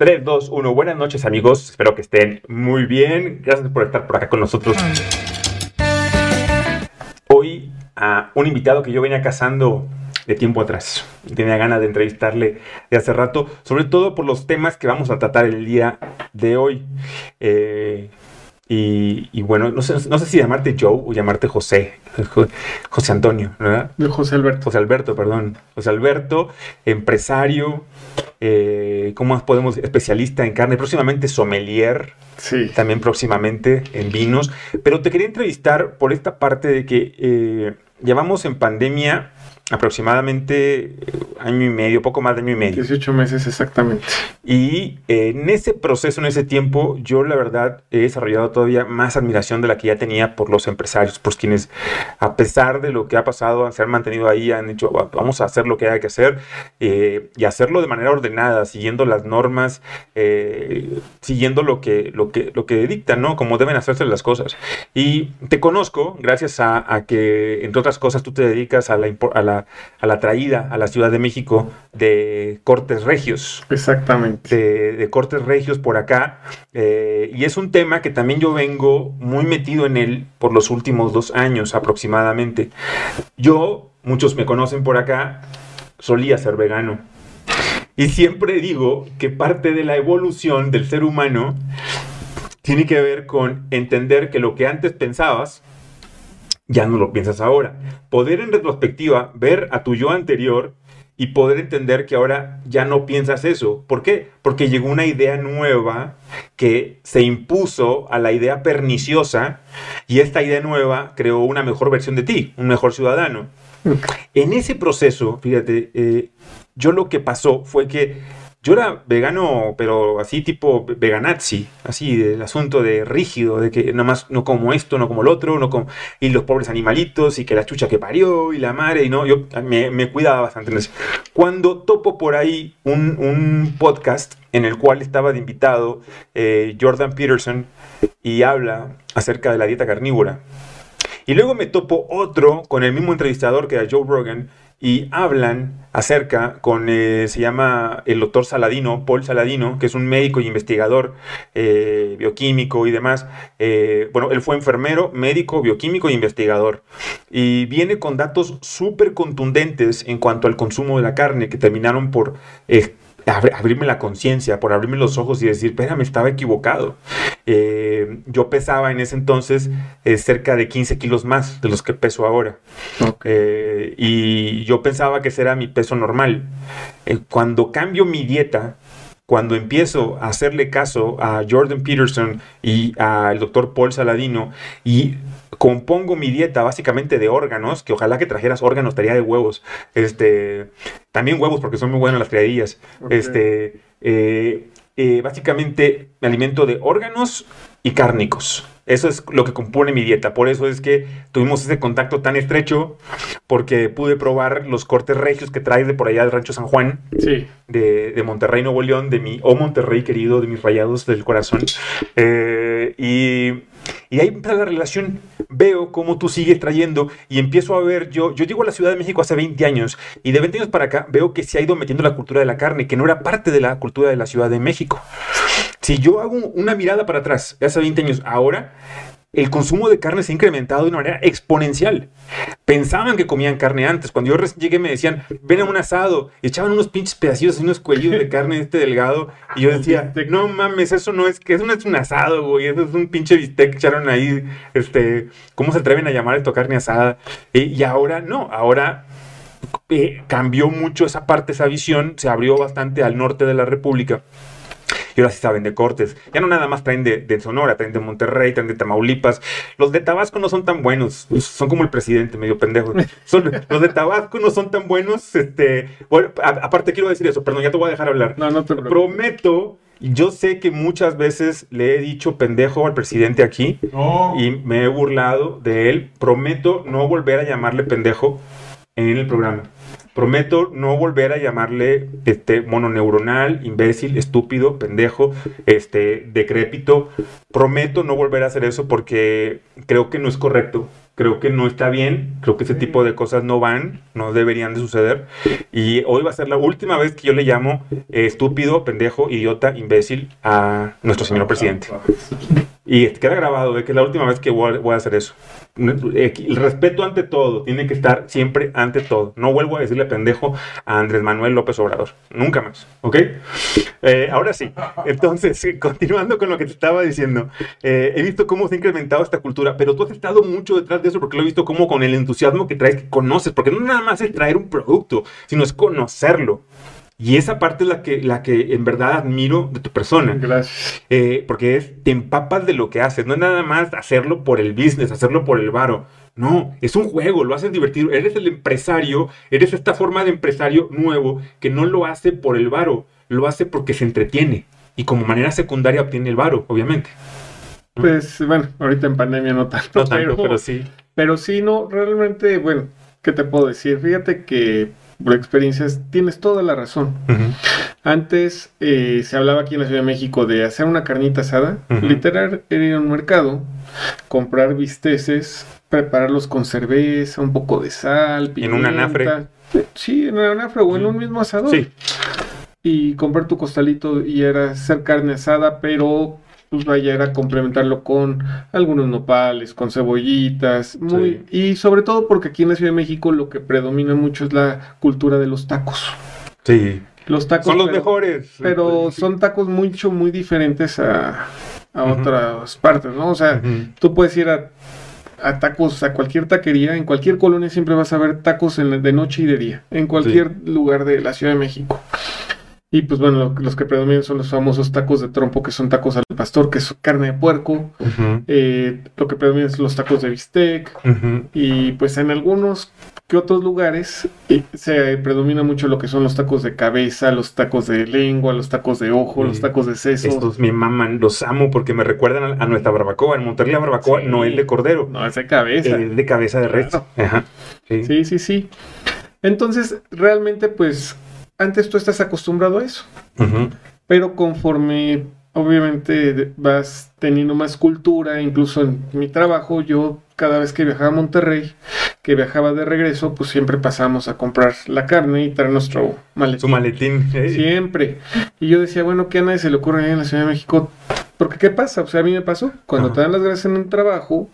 3, 2, 1. Buenas noches, amigos. Espero que estén muy bien. Gracias por estar por acá con nosotros. Hoy a un invitado que yo venía cazando de tiempo atrás. Tenía ganas de entrevistarle de hace rato, sobre todo por los temas que vamos a tratar el día de hoy. Eh, y, bueno, no sé, no sé si llamarte Joe o llamarte José. José Antonio, ¿verdad? José Alberto. José Alberto, perdón. José Alberto, empresario, eh, ¿cómo podemos? Especialista en carne, próximamente sommelier. Sí. También próximamente en vinos. Pero te quería entrevistar por esta parte de que eh, llevamos en pandemia aproximadamente eh, año y medio, poco más de año y medio. 18 meses exactamente. Y eh, en ese proceso, en ese tiempo, yo la verdad he desarrollado todavía más admiración de la que ya tenía por los empresarios, por quienes, a pesar de lo que ha pasado, se han mantenido ahí, han dicho, vamos a hacer lo que hay que hacer eh, y hacerlo de manera ordenada, siguiendo las normas, siguiendo lo que, lo, que, lo que dictan, ¿no? Como deben hacerse las cosas. Y te conozco gracias a, que, entre otras cosas, tú te dedicas a la, a la a la traída a la Ciudad de México de cortes regios. Exactamente. De, cortes regios por acá. Eh, y es un tema que también yo vengo muy metido en él por los últimos dos años aproximadamente. Yo, muchos me conocen por acá, solía ser vegano. Y siempre digo que parte de la evolución del ser humano tiene que ver con entender que lo que antes pensabas ya no lo piensas ahora. Poder en retrospectiva ver a tu yo anterior y poder entender que ahora ya no piensas eso. ¿Por qué? Porque llegó una idea nueva que se impuso a la idea perniciosa y esta idea nueva creó una mejor versión de ti, un mejor ciudadano. En ese proceso, fíjate, eh, yo lo que pasó fue que yo era vegano, pero así tipo veganazzi, así del asunto de rígido, de que nomás no como esto, no como el otro, no como, y los pobres animalitos, y que la chucha que parió, y la madre, y no, yo me, cuidaba bastante. cuando topo por ahí un, podcast en el cual estaba de invitado eh, Jordan Peterson y habla acerca de la dieta carnívora. Y luego me topo otro con el mismo entrevistador que era Joe Rogan, y hablan acerca con, eh, se llama el doctor Saladino, Paul Saladino, que es un médico y investigador eh, bioquímico y demás. Eh, bueno, él fue enfermero, médico, bioquímico e investigador. Y viene con datos súper contundentes en cuanto al consumo de la carne, que terminaron por abrirme la conciencia, por abrirme los ojos y decir, me estaba equivocado. Eh, yo pesaba en ese entonces eh, cerca de 15 kilos más de los que peso ahora. Eh, y yo pensaba que ese era mi peso normal. cuando cambio mi dieta, cuando empiezo a hacerle caso a Jordan Peterson y al doctor Paul Saladino y compongo mi dieta básicamente de órganos, que ojalá que trajeras órganos, estaría de huevos. Este, también huevos porque son muy buenas las criadillas. Este, eh, eh, básicamente me alimento de órganos y cárnicos. Eso es lo que compone mi dieta. Por eso es que tuvimos ese contacto tan estrecho, porque pude probar los cortes regios que traes de por allá del Rancho San Juan, sí. de, de, Monterrey, Nuevo León, de mi, oh Monterrey querido, de mis rayados del corazón. Eh, y y ahí empieza la relación. Veo cómo tú sigues trayendo y empiezo a ver, yo, yo llego a la Ciudad de México hace 20 años y de 20 años para acá veo que se ha ido metiendo la cultura de la carne, que no era parte de la cultura de la Ciudad de México. Si yo hago una mirada para atrás, hace 20 años, ahora el consumo de carne se ha incrementado de una manera exponencial. Pensaban que comían carne antes. Cuando yo llegué me decían, ven a un asado. echaban unos pinches pedacitos, unos cuellos de carne este delgado. Y yo decía, no mames, eso no es que eso no es un asado, güey. Eso es un pinche bistec que echaron ahí. Este, ¿cómo se atreven a llamar esto carne asada? y ahora no, ahora eh, cambió mucho esa parte, esa visión. Se abrió bastante al norte de la República y ahora sí saben de cortes. Ya no nada más traen de, Sonora, traen de Monterrey, traen de Tamaulipas. Los de Tabasco no son tan buenos, son como el presidente, medio pendejo. los de Tabasco no son tan buenos. Este, bueno, aparte quiero decir eso, perdón, ya te voy a dejar hablar. No, no te Prometo yo sé que muchas veces le he dicho pendejo al presidente aquí y me he burlado de él. Prometo no volver a llamarle pendejo en el programa. Prometo no volver a llamarle este mononeuronal, imbécil, estúpido, pendejo, este decrépito. Prometo no volver a hacer eso porque creo que no es correcto Creo que no está bien, creo que ese tipo de cosas no van, no deberían de suceder. Y hoy va a ser la última vez que yo le llamo eh, estúpido, pendejo, idiota, imbécil a nuestro señor presidente. Y queda grabado de que es la última vez que voy a, hacer eso. El respeto ante todo tiene que estar siempre ante todo. No vuelvo a decirle pendejo a Andrés Manuel López Obrador. Nunca más. ¿Ok? Eh, ahora sí. Entonces, eh, continuando con lo que te estaba diciendo, eh, he visto cómo se ha incrementado esta cultura, pero tú has estado mucho detrás de eso porque lo he visto como con el entusiasmo que traes, que conoces, porque no nada más es traer un producto, sino es conocerlo. Y esa parte es la que, la que en verdad admiro de tu persona. Gracias. Eh, porque es, te empapas de lo que haces. No es nada más hacerlo por el business, hacerlo por el varo. No, es un juego, lo haces divertido. Eres el empresario, eres esta forma de empresario nuevo que no lo hace por el varo, lo hace porque se entretiene. Y como manera secundaria obtiene el varo, obviamente. Pues bueno, ahorita en pandemia no tanto. No tanto, pero, sí. Pero sí, no, realmente, bueno, ¿qué te puedo decir? Fíjate que por experiencias tienes toda la razón. Antes eh, se hablaba aquí en la Ciudad de México de hacer una carnita asada. Ujú. Literal, era ir a un mercado, comprar bisteces, prepararlos con cerveza, un poco de sal, En un anafre. pimienta. Eh, Sí, en un anafre o en un mismo asador. Sí, Y comprar tu costalito y era hacer carne asada, pero pues vaya, era complementarlo con algunos nopales, con cebollitas, muy, y sobre todo porque aquí en la Ciudad de México lo que predomina mucho es la cultura de los tacos. sí. Los tacos Son los pero- mejores. pero son tacos mucho, muy diferentes a, a otras partes, ¿no? O sea, Ujú. tú puedes ir a, a tacos, a cualquier taquería, en cualquier colonia siempre vas a ver tacos en la- de noche y de día, en cualquier lugar de la Ciudad de México. Y pues bueno, lo- los que predominan son los famosos tacos de trompo, que son tacos al pastor, que es carne de puerco. Eh, lo que predomina son los tacos de bistec. Y pues en algunos que otros lugares eh, se predomina mucho lo que son los tacos de cabeza, los tacos de lengua, los tacos de ojo, los tacos de seso. Estos me maman, los amo porque me recuerdan a, a nuestra barbacoa. En Monterrey la barbacoa Sí. no es de cordero, No, es de cabeza. es de cabeza de res. Claro. Ajá. Sí. Sí, sí, sí. Entonces, realmente, pues, antes tú estás acostumbrado a eso. Pero conforme, obviamente, vas teniendo más cultura, incluso en mi trabajo, yo cada vez que viajaba a Monterrey, que viajaba de regreso, pues siempre pasamos a comprar la carne y traer nuestro maletín. Su maletín. Siempre. Y yo decía, bueno, que a nadie se le ocurre en la Ciudad de México. Porque, ¿qué pasa? O sea, a mí me pasó. Cuando Ajá. te dan las gracias en un trabajo,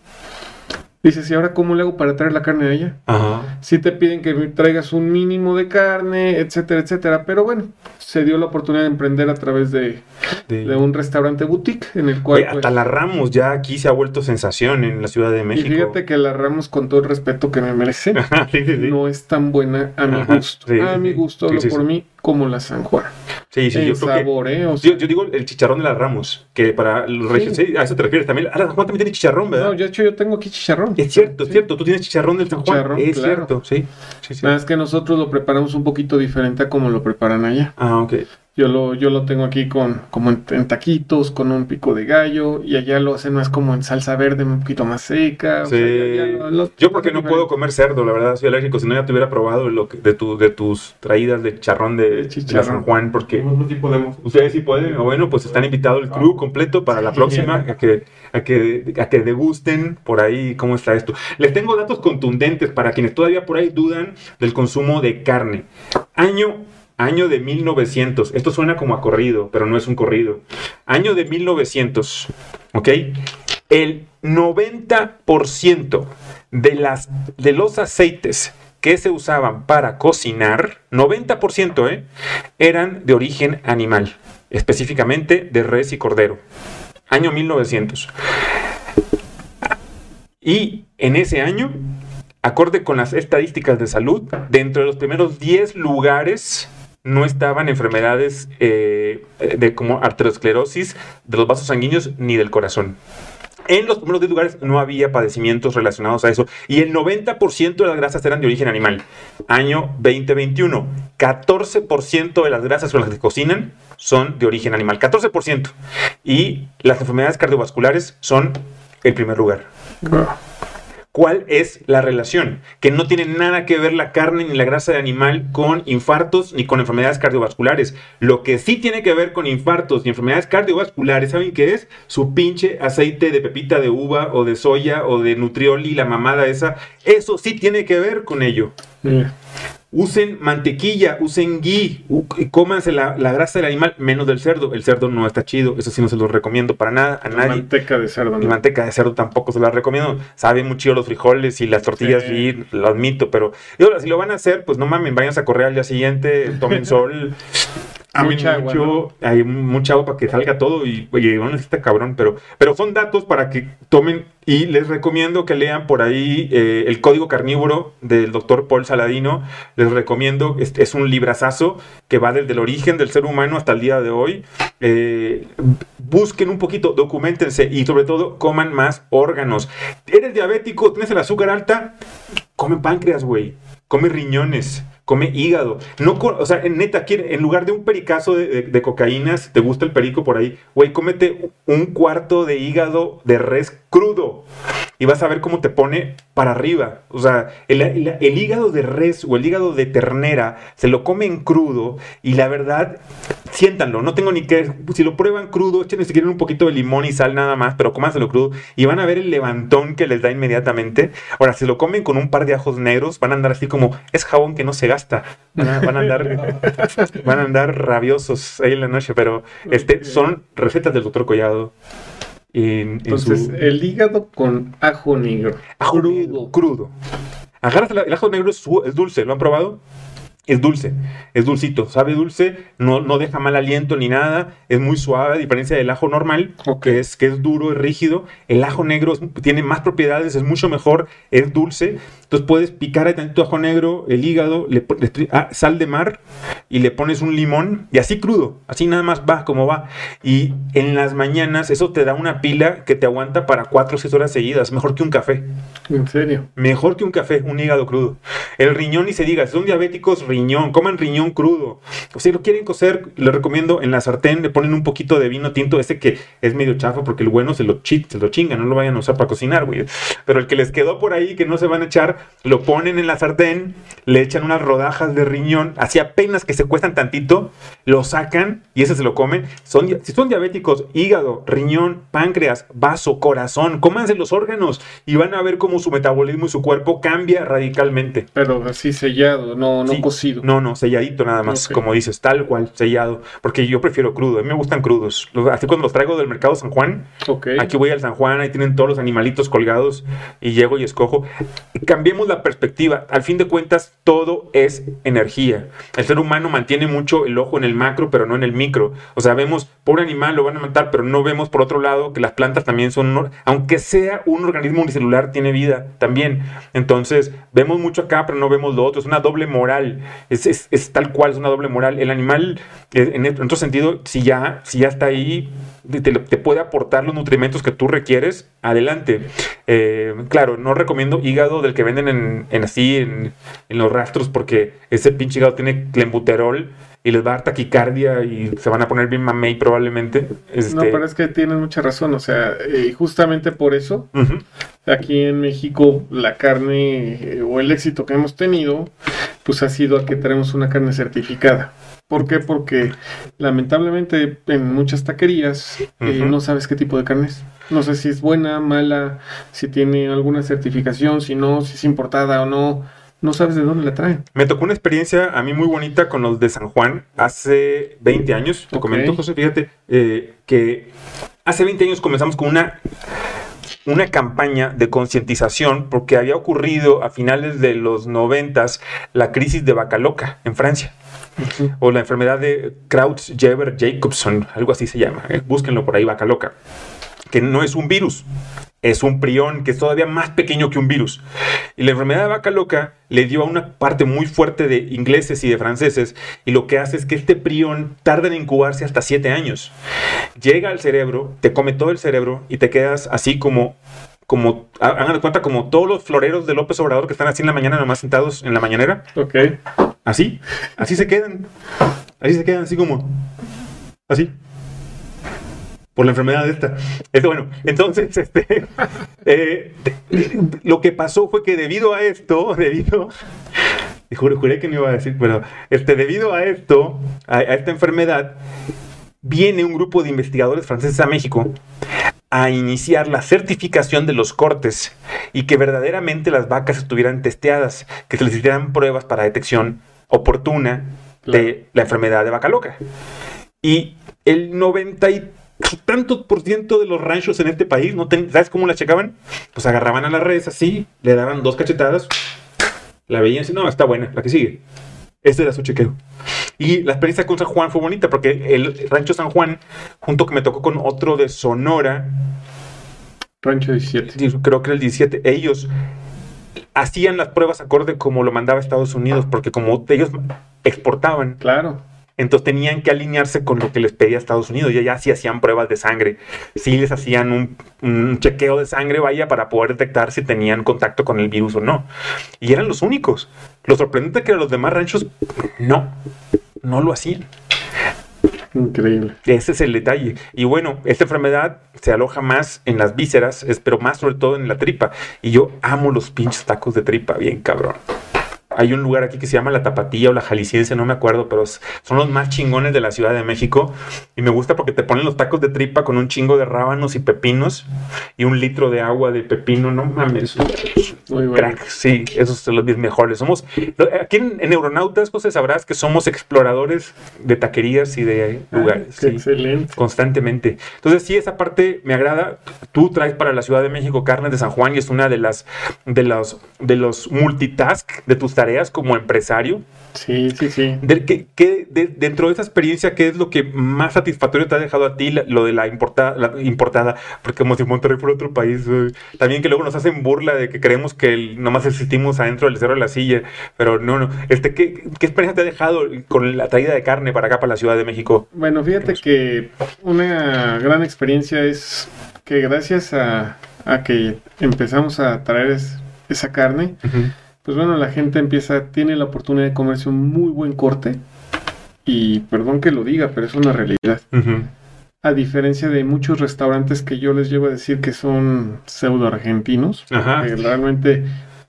dices, ¿y ahora cómo le hago para traer la carne de allá? Ajá. Si te piden que traigas un mínimo de carne, etcétera, etcétera. Pero bueno, se dio la oportunidad de emprender a través de, De- de un restaurante boutique en el cual... Oye, hasta pues, la Ramos ya aquí se ha vuelto sensación en la Ciudad de y México. fíjate que la Ramos, con todo el respeto que me sí, sí, sí. no es tan buena a mi Ajá, gusto. sí, a sí, mi sí. gusto, Sí, hablo sí, por sí. mí, como la San Juan. Sí, sí, yo creo que- sabor, ¿eh? O sea, Yo, yo digo el chicharrón de las Ramos, que para los sí, a eso te refieres también. Ah, la San Juan también tiene chicharrón, ¿verdad? No, de hecho yo tengo aquí chicharrón. Es cierto, es cierto. Tú tienes chicharrón del San Juan. Chicharrón, es claro. cierto, sí. sí, sí. Nada más que nosotros lo preparamos un poquito diferente a como lo preparan allá. Ah, ok. Yo lo, yo lo tengo aquí con, como en, en taquitos, con un pico de gallo, y allá lo hacen más como en salsa verde, un poquito más seca. o Sí. sea, ya- ya lo- lo- Yo porque no puedo comer cerdo, la verdad, soy alérgico. Si no, ya te hubiera probado lo que- de, tu, de tus traídas de chicharrón de. San Juan, porque Nosotros sí podemos. ustedes sí pueden. O bueno, pues están invitados el crew completo para la próxima a que, a, que, a que degusten por ahí cómo está esto. Les tengo datos contundentes para quienes todavía por ahí dudan del consumo de carne. Año Año de 1900. Esto suena como a corrido, pero no es un corrido. Año de 1900. ¿Ok? El 90% de, las, de los aceites que se usaban para cocinar, 90%, ¿eh? eran de origen animal, específicamente de res y cordero. Año 1900. Y en ese año, acorde con las estadísticas de salud, dentro de los primeros 10 lugares no estaban enfermedades eh, de como arteriosclerosis de los vasos sanguíneos ni del corazón. En los primeros 10 lugares no había padecimientos relacionados a eso. Y el 90% de las grasas eran de origen animal. Año 2021. 14% de las grasas con las que cocinan son de origen animal. 14%. Y las enfermedades cardiovasculares son el primer lugar. Cuál es la relación, que no tiene nada que ver la carne ni la grasa de animal con infartos ni con enfermedades cardiovasculares. Lo que sí tiene que ver con infartos y enfermedades cardiovasculares, ¿saben qué es? Su pinche aceite de pepita de uva o de soya o de nutrioli, la mamada esa. Eso sí tiene que ver con ello. Usen mantequilla, usen ghee, cómanse la, la, grasa del animal, menos del cerdo. El cerdo no está chido, eso sí no se lo recomiendo para nada a nadie. Manteca de cerdo. La manteca de cerdo tampoco se la recomiendo. Saben muy chido los frijoles y las tortillas sí. lo admito, pero si lo van a hacer, pues no mamen, vayan a correr al día siguiente, tomen sol. Hay mucha agua, hay mucha agua para que salga todo y, oye, no necesita cabrón, pero, pero son datos para que tomen y les recomiendo que lean por ahí eh, el Código Carnívoro del doctor Paul Saladino. Les recomiendo, es, es, un librazazo que va desde el origen del ser humano hasta el día de hoy. Eh, busquen un poquito, documentense y sobre todo coman más órganos. ¿Eres diabético? ¿Tienes el azúcar alta? Come páncreas, güey. Come riñones come hígado. No, o sea, neta, en lugar de un pericazo de, de, cocaína, si te gusta el perico por ahí, güey, cómete un cuarto de hígado de res crudo y vas a ver cómo te pone para arriba. O sea, el, hígado de res o el hígado de ternera se lo comen crudo y la verdad, siéntanlo. No tengo ni que. Si lo prueban crudo, echen si quieren un poquito de limón y sal nada más, pero cómanselo crudo y van a ver el levantón que les da inmediatamente. Ahora, si lo comen con un par de ajos negros, van a andar así como es jabón que no se gasta. Van a, van a andar, van a andar rabiosos ahí en la noche, pero este, son recetas del doctor Collado. Entonces, el hígado con ajo negro. Ajo crudo. Crudo. Agarras el, ajo negro, es, es dulce, ¿lo han probado? Es dulce, es dulcito, sabe dulce, no, no deja mal aliento ni nada, es muy suave a diferencia del ajo normal, que, es, que es duro y rígido. El ajo negro tiene más propiedades, es mucho mejor, es dulce. Entonces puedes picar ahí tu ajo negro, el hígado, le, le ah, sal de mar y le pones un limón y así crudo, así nada más va como va. Y en las mañanas eso te da una pila que te aguanta para 4 o 6 horas seguidas, mejor que un café. ¿En serio? Mejor que un café, un hígado crudo. El riñón, y se diga, son diabéticos, riñón, coman riñón crudo. O si lo quieren cocer, les recomiendo en la sartén, le ponen un poquito de vino tinto, ese que es medio chafa porque el bueno se lo, se lo chinga, no lo vayan a usar para cocinar, güey. Pero el que les quedó por ahí, que no se van a echar, lo ponen en la sartén, le echan unas rodajas de riñón, así apenas que se cuestan tantito, lo sacan y ese se lo comen. Son, si son diabéticos, hígado, riñón, páncreas, vaso, corazón, cómanse los órganos y van a ver cómo su metabolismo y su cuerpo cambia radicalmente. Pero así sellado, no, no cocido. No, no, selladito nada más, como dices, tal cual, sellado. Porque yo prefiero crudo, a mí me gustan crudos. Así cuando los traigo del mercado San Juan, aquí voy al San Juan, ahí tienen todos los animalitos colgados y llego y escojo. Cambiemos la perspectiva. Al fin de cuentas, todo es energía. El ser humano mantiene mucho el ojo en el macro, pero no en el micro. O sea, vemos, por animal lo van a matar, pero no vemos por otro lado que las plantas también son, aunque sea un organismo unicelular, tiene vida también. Entonces, vemos mucho acá, pero no vemos lo otro. Es una doble moral. Es, es, tal cual, es una doble moral. El animal, eh, en, otro sentido, si ya, si ya está ahí, te, te, puede aportar los nutrimentos que tú requieres, adelante. Eh, claro, no recomiendo hígado del que venden en, en así, en, en, los rastros, porque ese pinche hígado tiene clenbuterol y les va a dar taquicardia y se van a poner bien mamey probablemente. Este... No, pero es que tienes mucha razón, o sea, eh, justamente por eso, aquí en México la carne eh, o el éxito que hemos tenido, pues ha sido a que tenemos una carne certificada. ¿Por qué? Porque lamentablemente en muchas taquerías eh, no sabes qué tipo de carne es. No sé si es buena, mala, si tiene alguna certificación, si no, si es importada o no no sabes de dónde la traen. Me tocó una experiencia a mí muy bonita con los de San Juan hace 20 años. Te comento, José, fíjate, eh, que hace 20 años comenzamos con una una campaña de concientización porque había ocurrido a finales de los noventas la crisis de vaca loca en Francia. O la enfermedad de Krauts-Jeber-Jacobson, algo así se llama. ¿eh? Búsquenlo por ahí, vaca loca. Que no es un virus, es un prión que es todavía más pequeño que un virus. Y la enfermedad de vaca loca le dio a una parte muy fuerte de ingleses y de franceses y lo que hace es que este prión tarda en incubarse hasta 7 años. Llega al cerebro, te come todo el cerebro y te quedas así como como, hagan de cuenta, como todos los floreros de López Obrador que están así en la mañana, nomás sentados en la mañanera. Ok. Así, así se quedan. Así se quedan, así como. Así. por la enfermedad esta. Este, bueno, entonces, este, eh, lo que pasó fue que debido a esto, debido, juré, juré que no iba a decir, pero este, debido a esto, a, a esta enfermedad, viene un grupo de investigadores franceses a México a iniciar la certificación de los cortes y que verdaderamente las vacas estuvieran testeadas, que se les hicieran pruebas para detección oportuna de la enfermedad de vaca loca. Y el 90 y tantos por ciento de los ranchos en este país, ¿no ¿sabes cómo la checaban? Pues agarraban a la res así, le daban dos cachetadas, la veían y no, está buena, la que sigue. Este era su chequeo. Y la experiencia con San Juan fue bonita porque el rancho San Juan, junto que me tocó con otro de Sonora. Rancho 17. Creo que era el 17. Ellos hacían las pruebas acorde como lo mandaba Estados Unidos, porque como ellos exportaban. Claro. Entonces tenían que alinearse con lo que les pedía Estados Unidos. Y ya sí hacían pruebas de sangre. Sí les hacían un, un, chequeo de sangre, vaya, para poder detectar si tenían contacto con el virus o no. Y eran los únicos. Lo sorprendente que los demás ranchos no, no lo hacían. Increíble. Ese es el detalle. Y bueno, esta enfermedad se aloja más en las vísceras, pero más sobre todo en la tripa. Y yo amo los pinches tacos de tripa, bien cabrón. Hay un lugar aquí que se llama La Tapatía o La Jalisciense, no me acuerdo, pero son los más chingones de la Ciudad de México. Y me gusta porque te ponen los tacos de tripa con un chingo de rábanos y pepinos y un litro de agua de pepino. No mames. Muy bueno. Crack, sí, esos son los mejores. Somos, aquí en, Neuronautas, José, sabrás que somos exploradores de taquerías y de lugares. Excelente. Constantemente. Entonces, sí, esa parte me agrada. Tú traes para la Ciudad de México carne de San Juan y es una de las de los, de los multitask de tus tareas como empresario. Sí, sí, sí. dentro de esa experiencia, ¿qué es lo que más satisfactorio te ha dejado a ti lo de la importada? La importada porque como si Monterrey fuera otro país. También que luego nos hacen burla de que creemos que nomás existimos adentro del cerro de la silla. Pero no, no. Este, ¿qué, ¿Qué experiencia te ha dejado con la traída de carne para acá, para la Ciudad de México? Bueno, fíjate que una gran experiencia es que gracias a, que empezamos a traer esa carne, pues bueno, la gente empieza, tiene la oportunidad de comerse un muy buen corte. Y perdón que lo diga, pero es una realidad. A diferencia de muchos restaurantes que yo les llevo a decir que son pseudo argentinos, realmente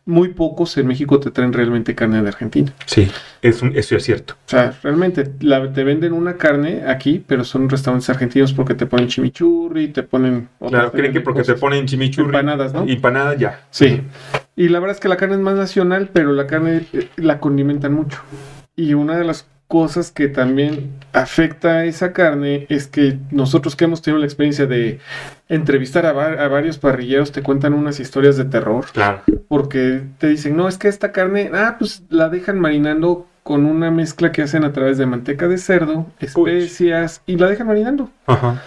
muy pocos en México te traen realmente carne de Argentina. Sí, es eso es cierto. O sea, realmente te venden una carne aquí, pero son restaurantes argentinos porque te ponen chimichurri, te ponen... Claro, creen que porque te ponen chimichurri... Empanadas, ¿no? Empanadas ya. Sí. Y la verdad es que la carne es más nacional, pero la carne eh, la condimentan mucho. Y una de las cosas que también afecta a esa carne es que nosotros que hemos tenido la experiencia de entrevistar a, a, varios parrilleros te cuentan unas historias de terror. Claro. Porque te dicen, no, es que esta carne, ah, pues la dejan marinando con una mezcla que hacen a través de manteca de cerdo, especias y la dejan marinando. Ajá.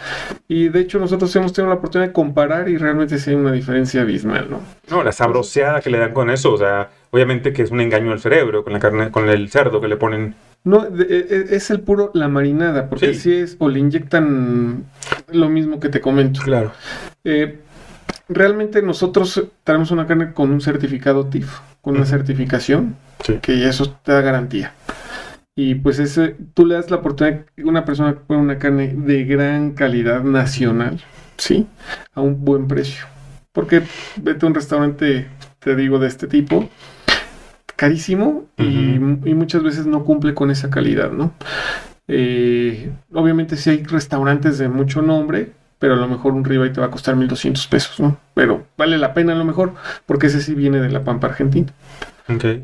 Y de hecho nosotros hemos tenido la oportunidad de comparar y realmente sí hay una diferencia abismal, ¿no? No, la sabroseada que le dan con eso, o sea, obviamente que es un engaño al cerebro con la carne, con el cerdo que le ponen. No, e, e, es el puro la marinada, porque sí. es o le inyectan lo mismo que te comento. Claro. Eh, realmente nosotros tenemos una carne con un certificado TIF, con una certificación que eso te da garantía. Y pues ese, tú le das la oportunidad a una persona que pone una carne de gran calidad nacional, ¿sí? A un buen precio. Porque vete a un restaurante, te digo, de este tipo, carísimo y, muchas veces no cumple con esa calidad, ¿no? Eh, obviamente si hay restaurantes de mucho nombre, pero a lo mejor un ribeye te va a costar 1200 pesos, ¿no? Pero vale la pena a lo mejor, porque ese sí viene de la pampa argentina.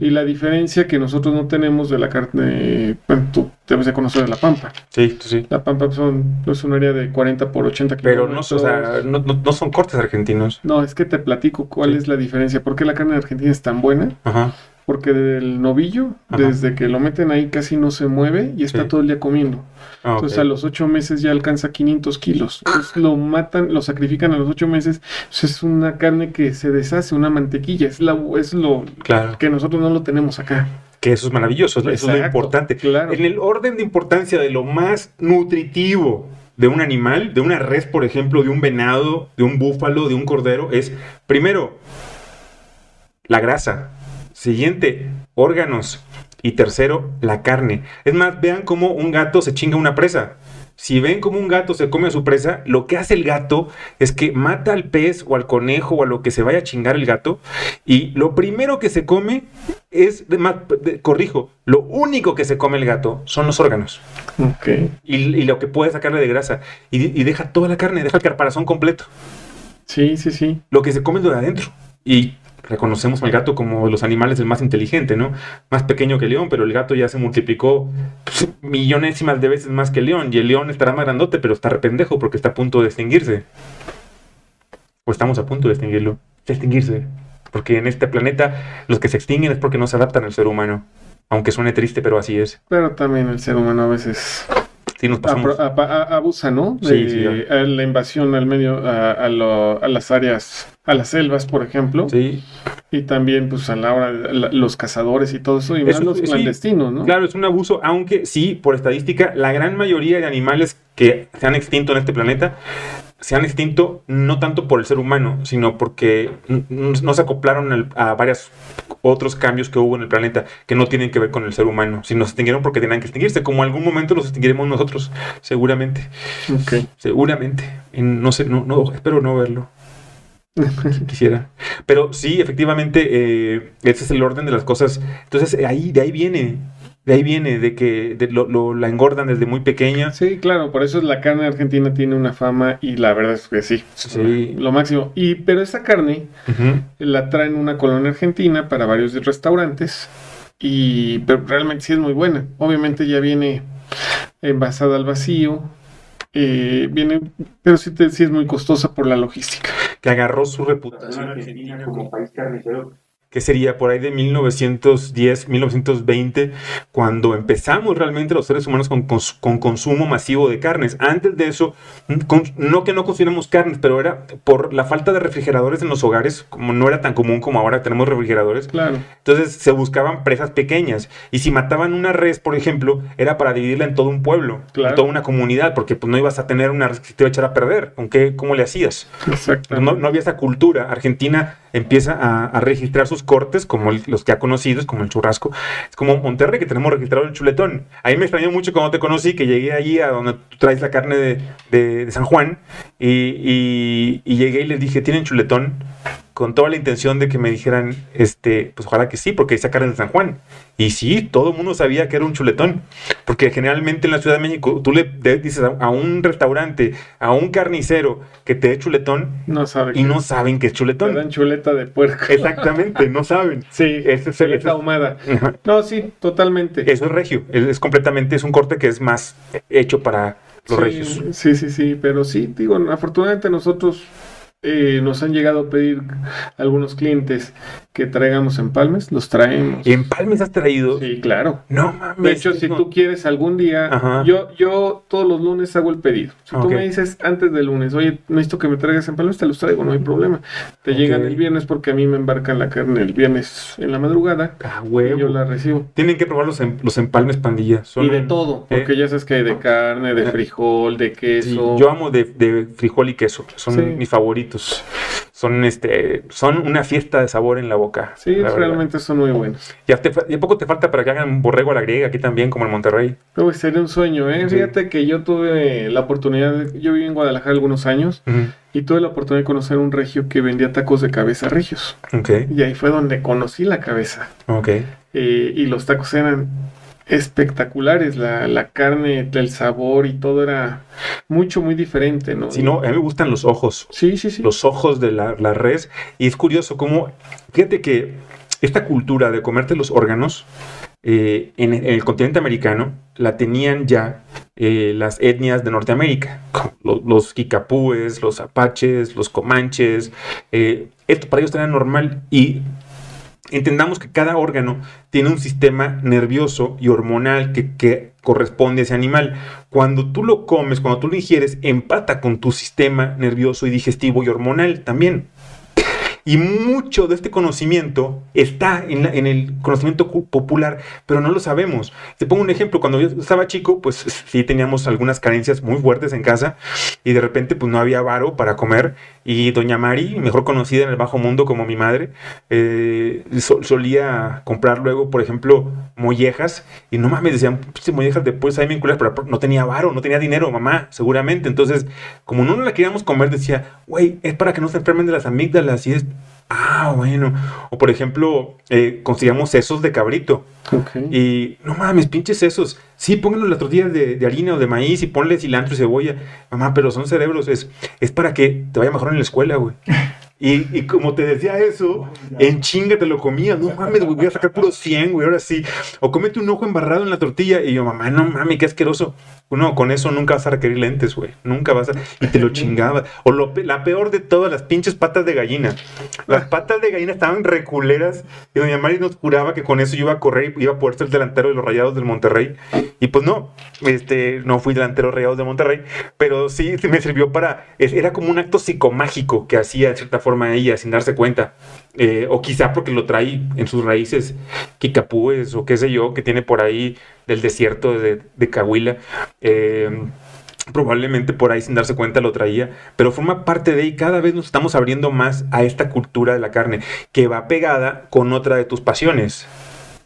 Y la diferencia que nosotros no tenemos de la carne, bueno, tú debes de conocer de la Pampa. Sí, sí. La Pampa son, es un área de 40 por 80 kilómetros. Pero no, no, son cortes argentinos. No, es que te platico cuál es la diferencia. ¿Por qué la carne argentina es tan buena? Ajá. Porque del novillo, desde que lo meten ahí casi no se mueve y está todo el día comiendo. Ah, Entonces a los ocho meses ya alcanza 500 kilos. Entonces lo matan, lo sacrifican a los ocho meses. es una carne que se deshace, una mantequilla. Es, la, es lo que nosotros no lo tenemos acá. Que eso es maravilloso, eso es lo importante. Claro. En el orden de importancia de lo más nutritivo de un animal, de una res, por ejemplo, de un venado, de un búfalo, de un cordero, es primero la grasa. Siguiente, órganos. Y tercero, la carne. Es más, vean cómo un gato se chinga una presa. Si ven cómo un gato se come a su presa, lo que hace el gato es que mata al pez o al conejo o a lo que se vaya a chingar el gato y lo primero que se come es, corrijo, lo único que se come el gato son los órganos. Okay. Y, lo que puede sacarle de grasa. Y, deja toda la carne, deja el caparazón completo. Sí, sí, sí. Lo que se come es lo de adentro. Y reconocemos al gato como los animales el más inteligente, ¿no? Más pequeño que el león, pero el gato ya se multiplicó pues, millonésimas de veces más que el león. Y el león estará más grandote, pero está rependejo porque está a punto de extinguirse. O estamos a punto de extinguirlo. De extinguirse. Porque en este planeta los que se extinguen es porque no se adaptan al ser humano. Aunque suene triste, pero así es. Pero también el ser humano a veces Sí, nos pasamos. abusa, ¿no? De la invasión al medio, a, las áreas, a las selvas, por ejemplo. Sí. Y también, pues, a la hora, los cazadores y todo eso, y más los clandestinos, ¿no? Claro, es un abuso, aunque sí, por estadística, la gran mayoría de animales que se han extinto en este planeta se han extinto no tanto por el ser humano, sino porque no se acoplaron a varios otros cambios que hubo en el planeta que no tienen que ver con el ser humano, sino se extinguieron porque tenían que extinguirse, como algún momento los extinguiremos nosotros, seguramente. Seguramente. no sé, no, no, espero no verlo. Quisiera. Pero sí, efectivamente, eh, ese es el orden de las cosas. Entonces, ahí, de ahí viene de ahí viene, de que lo, la engordan desde muy pequeña. Sí, claro, por eso la carne argentina tiene una fama y la verdad es que sí, sí. lo máximo. Y, pero esa carne la traen una colonia argentina para varios restaurantes y pero realmente sí es muy buena. Obviamente ya viene envasada al vacío, eh, viene, pero sí, sí es muy costosa por la logística. Que agarró su reputación argentina como país carnicero que sería por ahí de 1910, 1920, cuando empezamos realmente los seres humanos con, con, consumo masivo de carnes. Antes de eso, no que no consumiéramos carnes, pero era por la falta de refrigeradores en los hogares, como no era tan común como ahora tenemos refrigeradores. Claro. Entonces se buscaban presas pequeñas. Y si mataban una res, por ejemplo, era para dividirla en todo un pueblo, en toda una comunidad, porque pues, no ibas a tener una res que te iba a echar a perder. ¿Con qué, ¿Cómo le hacías? Exacto. No, no había esa cultura. Argentina empieza a, registrar sus cortes, como los que ha conocido, como el churrasco. Es como Monterrey, que tenemos registrado el chuletón. Ahí me extrañó mucho cuando te conocí, que llegué allí a donde tú traes la carne de, de, San Juan, y, y, llegué y les dije, ¿tienen chuletón? con toda la intención de que me dijeran, este, pues ojalá que sí, porque hay carne de San Juan. Y sí, todo el mundo sabía que era un chuletón, porque generalmente en la Ciudad de México tú le dices a, un restaurante, a un carnicero que te dé chuletón, no y no saben que es chuletón. Te dan chuleta de puerco. Exactamente, no saben. Sí, es, es, ahumada. No, sí, totalmente. Eso es regio, es, completamente, es un corte que es más hecho para los regios. Sí, sí, sí, pero sí, digo, afortunadamente nosotros eh, nos han llegado a pedir algunos clientes que traigamos empalmes, los traemos. ¿Empalmes has traído? Sí, claro. No mames. De hecho, si tú quieres algún día, yo, yo todos los lunes hago el pedido. Si tú me dices antes del lunes, oye, necesito que me traigas empalmes, te los traigo, no hay problema. Te llegan el viernes porque a mí me embarcan la carne el viernes en la madrugada. Ah, huevo. Y yo la recibo. Tienen que probar los, em, los empalmes pandillas. y de todo, porque ¿Eh? ya sabes que hay de carne, de frijol, de queso. yo amo de, frijol y queso, son mis favoritos son, este, son una fiesta de sabor en la boca. Sí, realmente son muy buenos. Ya, poco te falta para que hagan borrego a la griega aquí también, como en Monterrey. sería un sueño, ¿eh? Fíjate que yo tuve la oportunidad, yo viví en Guadalajara algunos años y tuve la oportunidad de conocer un regio que vendía tacos de cabeza regios. Okay. Y ahí fue donde conocí la cabeza. Okay. Eh, y los tacos eran espectaculares, la, la, carne, el sabor y todo era mucho, muy diferente, ¿no? Sí, no, a mí me gustan los ojos. Sí, sí, sí. Los ojos de la, la res. Y es curioso cómo, fíjate que esta cultura de comerte los órganos eh, en, el continente americano la tenían ya eh, las etnias de Norteamérica, los, los kikapúes, los apaches, los comanches. Eh, esto para ellos era normal y entendamos que cada órgano tiene un sistema nervioso y hormonal que, corresponde a ese animal. Cuando tú lo comes, cuando tú lo ingieres, empata con tu sistema nervioso y digestivo y hormonal también. Y mucho de este conocimiento está en, en, el conocimiento popular, pero no lo sabemos. Te pongo un ejemplo, cuando yo estaba chico, pues sí teníamos algunas carencias muy fuertes en casa y de repente pues no había varo para comer y doña Mari, mejor conocida en el bajo mundo como mi madre, eh, solía comprar luego, por ejemplo, mollejas y no mames, decían, mollejas después ahí vincular, pero no tenía varo, no tenía dinero, mamá, seguramente. Entonces, como no la queríamos comer, decía, güey, es para que no se enfermen de las amígdalas y es Ah, bueno. O por ejemplo, eh, conseguíamos sesos de cabrito. Y no mames, pinches sesos. Sí, pónganlo las tortillas de, de, harina o de maíz y ponle cilantro y cebolla. Mamá, pero son cerebros. Es, es para que te vaya mejor en la escuela, güey. Y, como te decía eso, en chinga te lo comías. No mames, voy a sacar puro 100, güey, ahora sí. O comete un ojo embarrado en la tortilla. Y yo, mamá, no mames, qué asqueroso. No, con eso nunca vas a requerir lentes, güey. Nunca vas a. Y te lo chingaba. O lo, la peor de todas, las pinches patas de gallina. Las patas de gallina estaban reculeras. Y doña Mari nos juraba que con eso yo iba a correr y iba a poder ser delantero de los rayados del Monterrey. Y pues no, este, no fui delantero de rayados de Monterrey. Pero sí, me sirvió para. Era como un acto psicomágico que hacía de cierta forma ella sin darse cuenta. Eh, o quizá porque lo trae en sus raíces Kikapúes o qué sé yo, que tiene por ahí del desierto de, de Cahuila. Eh, probablemente por ahí sin darse cuenta lo traía, pero forma parte de ahí. Cada vez nos estamos abriendo más a esta cultura de la carne, que va pegada con otra de tus pasiones,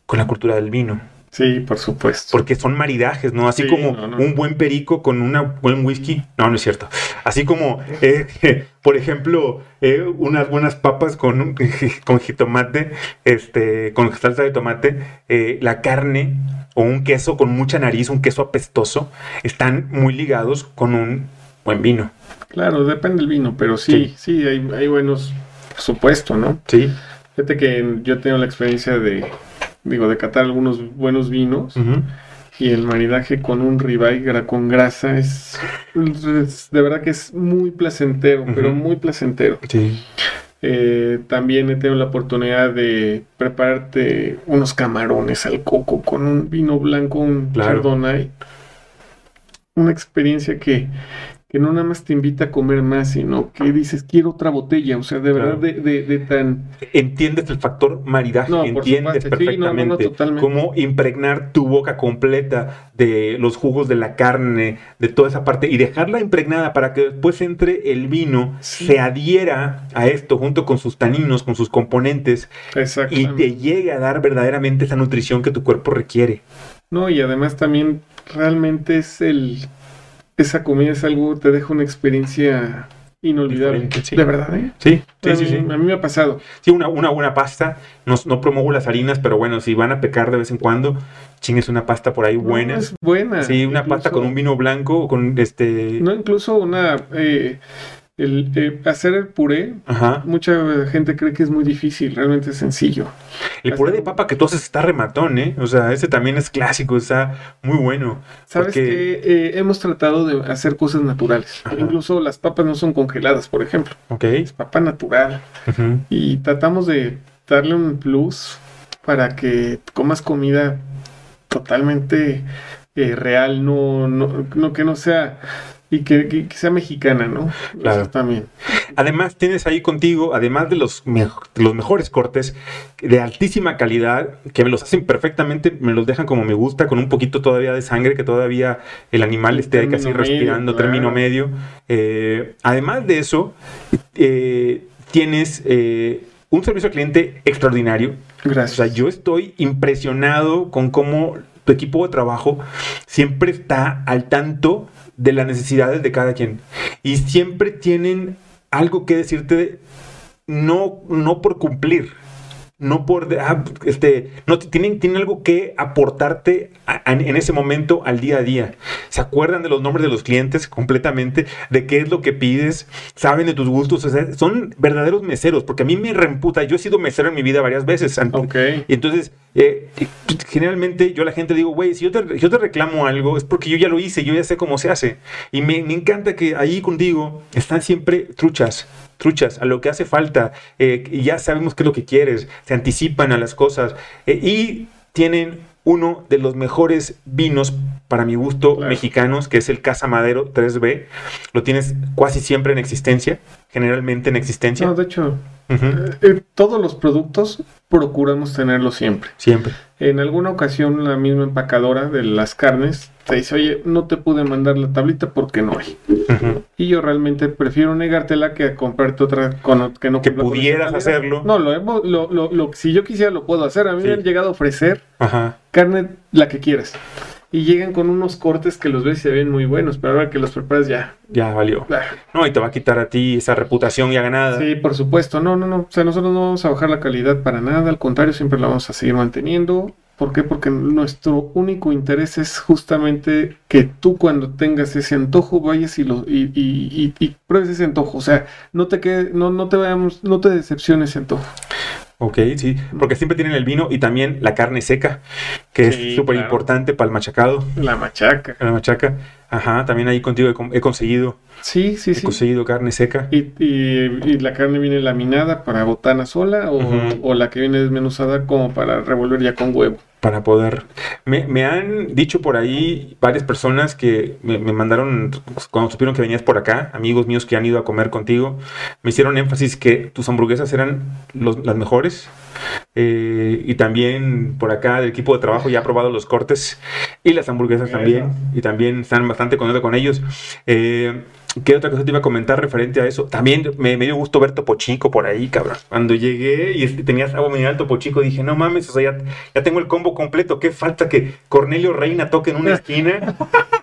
con la cultura del vino. Sí, por supuesto. Porque son maridajes, ¿no? Así como un buen perico con un buen whisky. No, no es cierto. Así como, eh, por ejemplo, eh, unas buenas papas con, con jitomate, este, con salsa de tomate, eh, la carne o un queso con mucha nariz, un queso apestoso, están muy ligados con un buen vino. Claro, depende del vino, pero sí, sí, hay, hay buenos, por supuesto, ¿no? Sí. Fíjate que yo tengo la experiencia de digo, de catar algunos buenos vinos. Y el maridaje con un ribeye con grasa es, de verdad que es muy placentero, pero muy placentero. Eh, también he tenido la oportunidad de prepararte unos camarones al coco con un vino blanco, un chardonnay. Una experiencia que que no nada más te invita a comer más, sino que dices, quiero otra botella, o sea, de verdad, de, de, tan... Entiendes el factor maridaje, entiendes perfectamente cómo impregnar tu boca completa de los jugos de la carne, de toda esa parte, y dejarla impregnada para que después entre el vino, se adhiera a esto junto con sus taninos, con sus componentes, y te llegue a dar verdaderamente esa nutrición que tu cuerpo requiere. No, y además también realmente es el esa comida es algo, te deja una experiencia inolvidable. De verdad, ¿eh? Sí, sí, sí, A mí me ha pasado. Sí, una, una buena pasta. No, no, promuevo las harinas, pero bueno, si van a pecar de vez en cuando, chingues una pasta por ahí buena. es buena. Sí, una pasta con un vino blanco, con este... No, incluso una... Eh, el, eh, hacer el puré, mucha gente cree que es muy difícil, realmente es sencillo. El puré de papa que tú haces está rematón, ¿eh? O sea, ese también es clásico, está muy bueno. Sabes que eh, hemos tratado de hacer cosas naturales. Incluso las papas no son congeladas, por ejemplo. Ok. Es papa natural. Y tratamos de darle un plus para que comas comida totalmente eh, real, no, no, no que no sea y que, sea mexicana, ¿no? Claro. también. Además, tienes ahí contigo, además de los, los mejores cortes de altísima calidad, que me los hacen perfectamente, me los dejan como me gusta, con un poquito todavía de sangre, que todavía el animal esté ahí casi respirando, término medio. Eh, además de eso, eh, tienes eh, un servicio al cliente extraordinario. Gracias. O sea, yo estoy impresionado con cómo tu equipo de trabajo siempre está al tanto de las necesidades de cada quien. Y siempre tienen algo que decirte, no, no por cumplir, no por, ah, este, no tienen, tienen algo que aportarte en ese momento al día a día. Se acuerdan de los nombres de los clientes completamente, de qué es lo que pides, saben de tus gustos, son verdaderos meseros, porque a mí me reemputa, yo he sido mesero en mi vida varias veces. Okay. Y entonces, eh, generalmente yo a la gente digo, güey, si yo, te, yo te reclamo algo, es porque yo ya lo hice, yo ya sé cómo se hace. Y me, me encanta que ahí contigo están siempre truchas truchas, a lo que hace falta, eh, ya sabemos qué es lo que quieres, se anticipan a las cosas eh, y tienen uno de los mejores vinos para mi gusto, mexicanos, que es el Casa Madero 3B. Lo tienes casi siempre en existencia, generalmente en existencia. No, de hecho, eh, todos los productos procuramos tenerlos siempre. Siempre. En alguna ocasión la misma empacadora de las carnes te dice, oye, no te pude mandar la tablita porque no hay. Y yo realmente prefiero negártela que comprarte otra con, que no Que pudieras hacerlo. No, lo, lo, lo, si yo quisiera lo puedo hacer. A mí me han llegado a ofrecer carne la que quieras y llegan con unos cortes que los ves y se ven muy buenos, pero ahora que los preparas ya. Ya valió. No, y te va a quitar a ti esa reputación ya ganada. Sí, por supuesto. No, no, no. O sea, nosotros no vamos a bajar la calidad para nada, al contrario, siempre la vamos a seguir manteniendo. ¿Por qué? Porque nuestro único interés es justamente que tú cuando tengas ese antojo vayas y lo y, y, y, pruebes ese antojo. O sea, no te quede, no, no te vayamos, no te decepciones ese antojo. Ok, sí, porque siempre tienen el vino y también la carne seca, que es súper importante para el machacado. La machaca. La machaca. Ajá, también ahí contigo he, conseguido. Sí, sí, he conseguido carne seca. ¿Y, y, la carne viene laminada para botana sola o, o la que viene desmenuzada como para revolver ya con huevo? para poder... Me, han dicho por ahí varias personas que me, mandaron, cuando supieron que venías por acá, amigos míos que han ido a comer contigo, me hicieron énfasis que tus hamburguesas eran las mejores. Eh, y también por acá del equipo de trabajo ya ha probado los cortes y las hamburguesas también. Y también están bastante contentos con ellos. Eh, ¿Qué otra cosa te iba a comentar referente a eso? También me, dio gusto ver Topo Chico por ahí, cabrón. Cuando llegué y tenías agua mineral Topo Chico, dije, no mames, o sea, ya, tengo el combo completo. ¿Qué falta que Cornelio Reina toque en una esquina?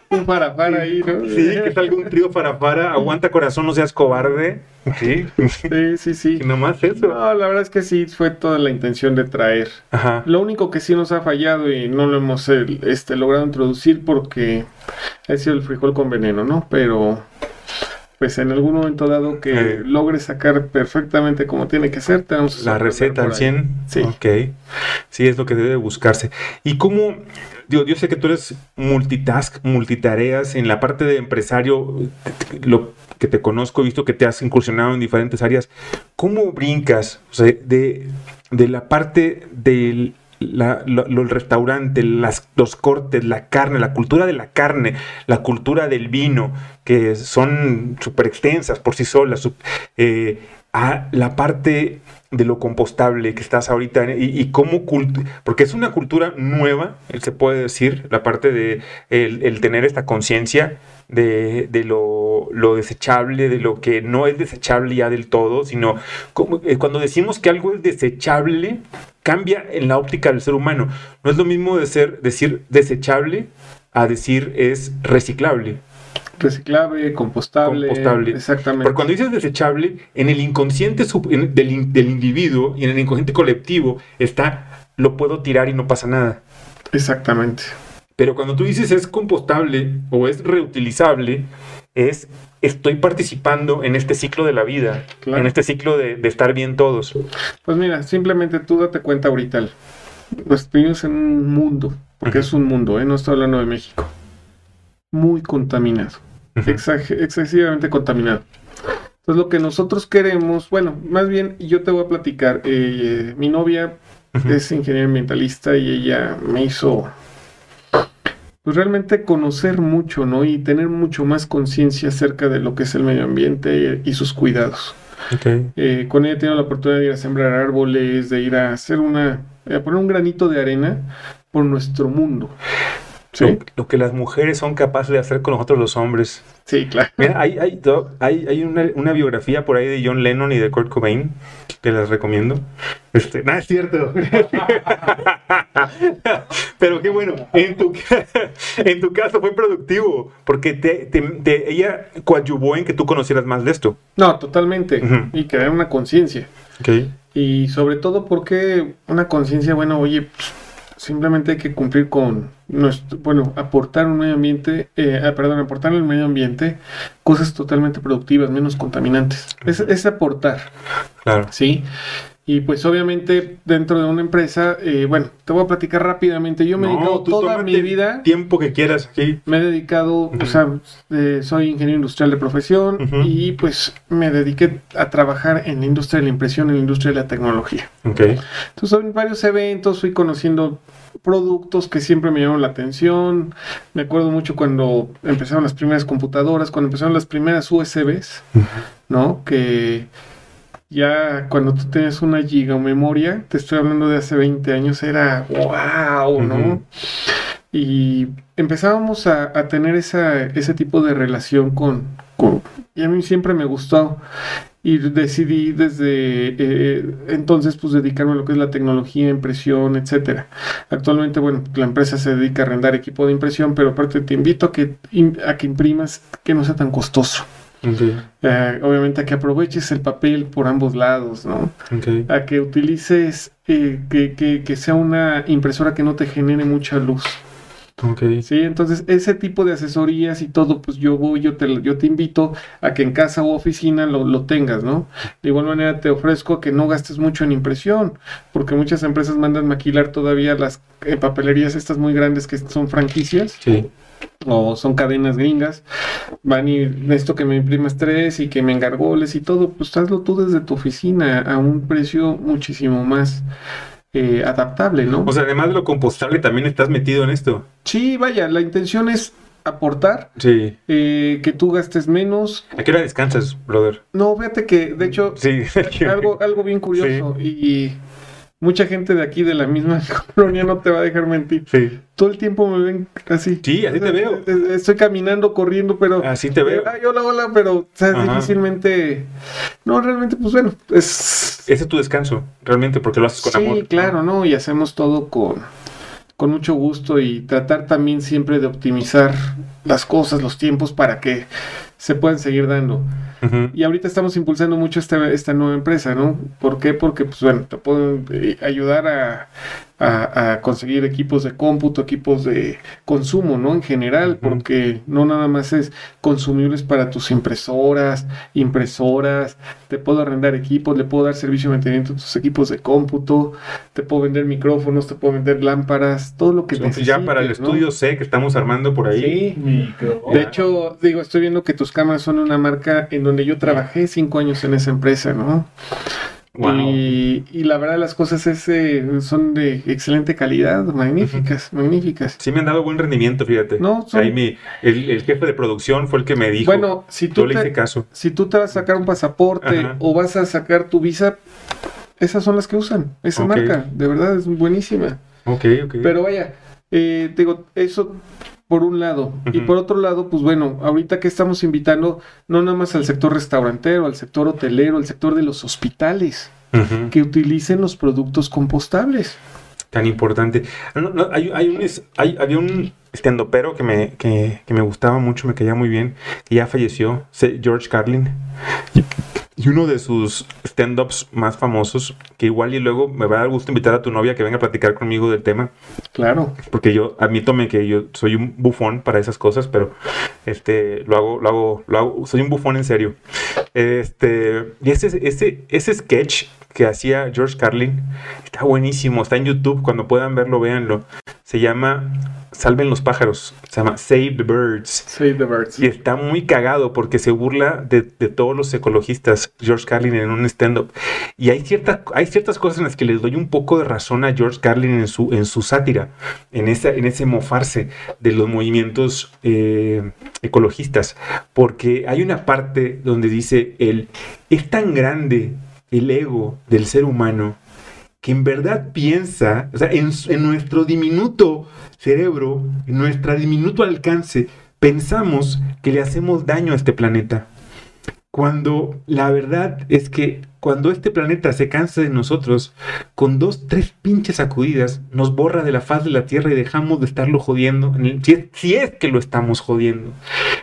Un para para ahí, ¿no? Sí, que salga un trío para para. Aguanta corazón, no seas cobarde. Sí, sí, sí. sí. Y nomás eso. No, la verdad es que sí, fue toda la intención de traer. Ajá. Lo único que sí nos ha fallado y no lo hemos este, logrado introducir porque ha sido el frijol con veneno, ¿no? Pero pues en algún momento dado que logres logre sacar perfectamente como tiene que ser, tenemos la receta al 100. Sí. Ok. Sí, es lo que debe buscarse. ¿Y cómo? Digo, yo sé que tú eres multitask, multitareas en la parte de empresario, lo que te conozco, he visto que te has incursionado en diferentes áreas. ¿Cómo brincas de, de la parte del la, el restaurante, los cortes, la carne, la cultura de la carne, la cultura del vino, que son súper extensas por sí solas, eh, a la parte de lo compostable que estás ahorita y, cómo porque es una cultura nueva, se puede decir, la parte de el, tener esta conciencia de, de lo, lo, desechable, de lo que no es desechable ya del todo, sino eh, cuando decimos que algo es desechable, cambia en la óptica del ser humano. No es lo mismo de ser, decir desechable a decir es reciclable. Reciclable, compostable. Compostable. Exactamente. Porque cuando dices desechable, en el inconsciente del, del individuo y en el inconsciente colectivo está lo puedo tirar y no pasa nada. Exactamente. Pero cuando tú dices es compostable o es reutilizable, es estoy participando en este ciclo de la vida, en este ciclo de, estar bien todos. Pues mira, simplemente tú date cuenta ahorita. Pues vivimos en un mundo, porque es un mundo, ¿eh? no estoy hablando de México, muy contaminado, excesivamente contaminado. Entonces lo que nosotros queremos, bueno, más bien yo te voy a platicar, eh, mi novia es ingeniera ambientalista y ella me hizo pues realmente conocer mucho, ¿no? Y tener mucho más conciencia acerca de lo que es el medio ambiente y, sus cuidados. Eh, con ella he tenido la oportunidad de ir a sembrar árboles, de ir a hacer una, a poner un granito de arena por nuestro mundo. Lo, que las mujeres son capaces de hacer con nosotros los hombres. Sí, claro. Mira, hay, hay, hay, una, biografía por ahí de John Lennon y de Kurt Cobain que les recomiendo. Este, nada, es cierto. Pero qué bueno, en tu, en tu caso fue productivo, porque te, ella coadyuvó en que tú conocieras más de esto. No, totalmente. Y crear una conciencia. Okay. Y sobre todo porque una conciencia, bueno, oye, pues, simplemente hay que cumplir con nuestro, bueno, aportar un medio ambiente, eh, ah, perdón, aportar al medio ambiente cosas totalmente productivas, menos contaminantes. Es, es aportar. Claro. Sí. Y pues obviamente dentro de una empresa, eh, bueno, te voy a platicar rápidamente. Yo me he dedicado toda mi vida. Tiempo que quieras aquí. Me he dedicado, o sea, eh, soy ingeniero industrial de profesión y pues me dediqué a trabajar en la industria de la impresión, en la industria de la tecnología. Ok. Entonces en varios eventos fui conociendo productos que siempre me llamaron la atención. Me acuerdo mucho cuando empezaron las primeras computadoras, cuando empezaron las primeras USBs, ¿no? Que ya cuando tú tienes una giga o memoria, te estoy hablando de hace 20 años, era wow, ¿no? Y empezábamos a, tener esa, ese tipo de relación con, con, Y a mí siempre me gustó. Y decidí desde eh, entonces pues dedicarme a lo que es la tecnología, impresión, etcétera. Actualmente, bueno, la empresa se dedica a arrendar equipo de impresión, pero aparte te invito a que, a que imprimas que no sea tan costoso. Eh, obviamente a que aproveches el papel por ambos lados, ¿no? A que utilices, eh, que, que, sea una impresora que no te genere mucha luz. Sí, entonces ese tipo de asesorías y todo, pues yo voy, yo te, yo te invito a que en casa u oficina lo, lo tengas, ¿no? De igual manera te ofrezco que no gastes mucho en impresión, porque muchas empresas mandan maquilar todavía las eh, papelerías estas muy grandes que son franquicias. Sí o son cadenas gringas, van y esto que me imprimas tres y que me engargoles y todo, pues hazlo tú desde tu oficina a un precio muchísimo más eh, adaptable, ¿no? O sea, además de lo compostable, también estás metido en esto. Sí, vaya, la intención es aportar, sí. Eh, que tú gastes menos. ¿A qué hora descansas, brother? No, fíjate que, de hecho, sí. algo, algo bien curioso y mucha gente de aquí de la misma colonia no te va a dejar mentir. Sí. Todo el tiempo me ven así. Sí, así te veo. Estoy caminando, corriendo, pero. Así te veo. Ay, hola, hola, pero ¿sabes? difícilmente. No, realmente, pues bueno, es. Ese es tu descanso, realmente, porque lo haces con amor. Sí, claro, ¿no? Y hacemos todo con, con mucho gusto y tratar también siempre de optimizar las cosas, los tiempos para que se puedan seguir dando. Y ahorita estamos impulsando mucho esta, esta nueva empresa, ¿no? ¿Por qué? Porque, pues bueno, te pueden eh, ayudar a, a, conseguir equipos de cómputo, equipos de consumo, ¿no? En general, porque no nada más es consumibles para tus impresoras, impresoras, te puedo arrendar equipos, le puedo dar servicio de mantenimiento a tus equipos de cómputo, te puedo vender micrófonos, te puedo vender lámparas, todo lo que necesites. Ya para el estudio sé que estamos armando por ahí. Sí, de hecho, digo, estoy viendo que tus cámaras son una marca en donde yo trabajé cinco años en esa empresa, ¿no? Y, la verdad las cosas es, eh, son de excelente calidad, magníficas, magníficas. Sí me han dado buen rendimiento, fíjate. No, Ahí el, jefe de producción fue el que me dijo. Bueno, si tú, te, caso. si tú te vas a sacar un pasaporte o vas a sacar tu visa, esas son las que usan, esa marca, de verdad es buenísima. Ok, ok. Pero vaya, eh, digo, eso por un lado. Y por otro lado, pues bueno, ahorita que estamos invitando no nada más al sector restaurantero, al sector hotelero, al sector de los hospitales, que utilicen los productos compostables. Tan importante. hay, hay, un, hay, había un pero que me, que, que me gustaba mucho, me caía muy bien, que ya falleció, George Carlin. Y uno de sus stand-ups más famosos, que igual y luego me va a dar gusto invitar a tu novia que venga a platicar conmigo del tema. Claro. Porque yo, admítome que yo soy un bufón para esas cosas, pero este, lo hago, lo hago, lo hago, soy un bufón en serio. Este, y ese, ese, ese sketch que hacía George Carlin está buenísimo, está en YouTube, cuando puedan verlo, véanlo. Se llama Salven los pájaros. Se llama Save the Birds. Save the Birds. Y está muy cagado porque se burla de, todos los ecologistas, George Carlin, en un stand-up. Y hay, cierta, hay ciertas cosas en las que les doy un poco de razón a George Carlin en su, en su sátira, en, esa, en ese mofarse de los movimientos eh, ecologistas. Porque hay una parte donde dice él, es tan grande el ego del ser humano que en verdad piensa, o sea, en, en nuestro diminuto cerebro, en nuestro diminuto alcance, pensamos que le hacemos daño a este planeta. Cuando la verdad es que cuando este planeta se cansa de nosotros, con dos, tres pinches sacudidas, nos borra de la faz de la Tierra y dejamos de estarlo jodiendo, si es, que lo estamos jodiendo.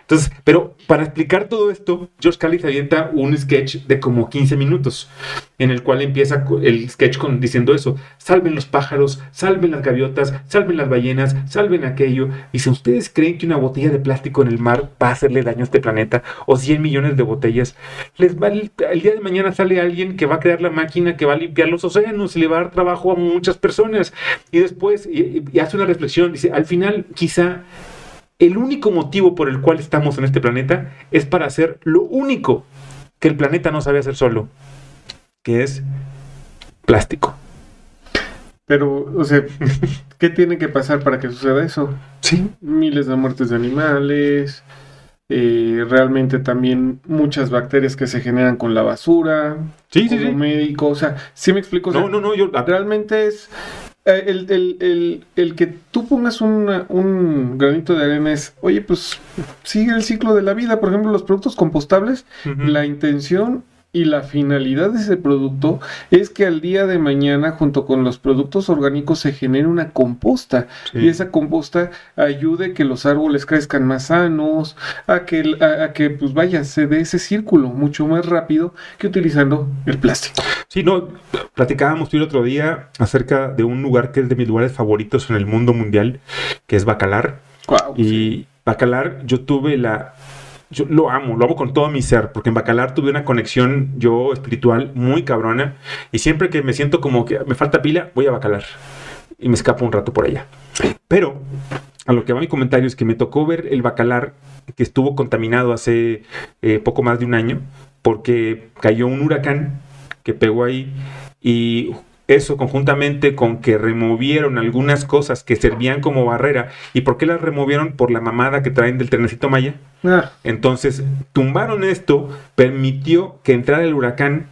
Entonces, pero para explicar todo esto, George Carlin se avienta un sketch de como 15 minutos, en el cual empieza el sketch con, diciendo eso, salven los pájaros, salven las gaviotas, salven las ballenas, salven aquello. Y si ustedes creen que una botella de plástico en el mar va a hacerle daño a este planeta, o 100 millones de botellas, les va el, el día de mañana sale alguien que va a crear la máquina que va a limpiar los océanos y le va a dar trabajo a muchas personas. Y después y, y hace una reflexión, dice, al final quizá el único motivo por el cual estamos en este planeta es para hacer lo único que el planeta no sabe hacer solo, que es plástico. Pero, o sea, ¿qué tiene que pasar para que suceda eso? Sí. Miles de muertes de animales, eh, realmente también muchas bacterias que se generan con la basura. Sí, sí, como sí. médico, o sea, ¿sí me explico? O sea, No, no, no, yo... Realmente es eh, el, el- el- el que tú pongas una- un granito de arena es, oye, pues sigue el ciclo de la vida. Por ejemplo, los productos compostables, la intención y la finalidad de ese producto es que al día de mañana, junto con los productos orgánicos, se genere una composta. Sí. Y esa composta ayude a que los árboles crezcan más sanos, a que, a, a que pues vaya, se dé ese círculo mucho más rápido que utilizando el plástico. Sí, no, platicábamos tú el otro día acerca de un lugar que es de mis lugares favoritos en el mundo mundial, que es Bacalar. Sí. Y Bacalar, yo tuve la. Yo lo amo, lo amo con todo mi ser, porque en Bacalar tuve una conexión yo espiritual muy cabrona. Y siempre que me siento como que me falta pila, voy a Bacalar. Y me escapo un rato por allá. Pero a lo que va mi comentario es que me tocó ver el Bacalar que estuvo contaminado hace eh, poco más de un año, porque cayó un huracán que pegó ahí y eso conjuntamente con que removieron algunas cosas que servían como barrera. ¿Y por qué las removieron? Por la mamada que traen del trenecito Maya. Ah, Entonces, tumbaron esto, permitió que entrara el huracán,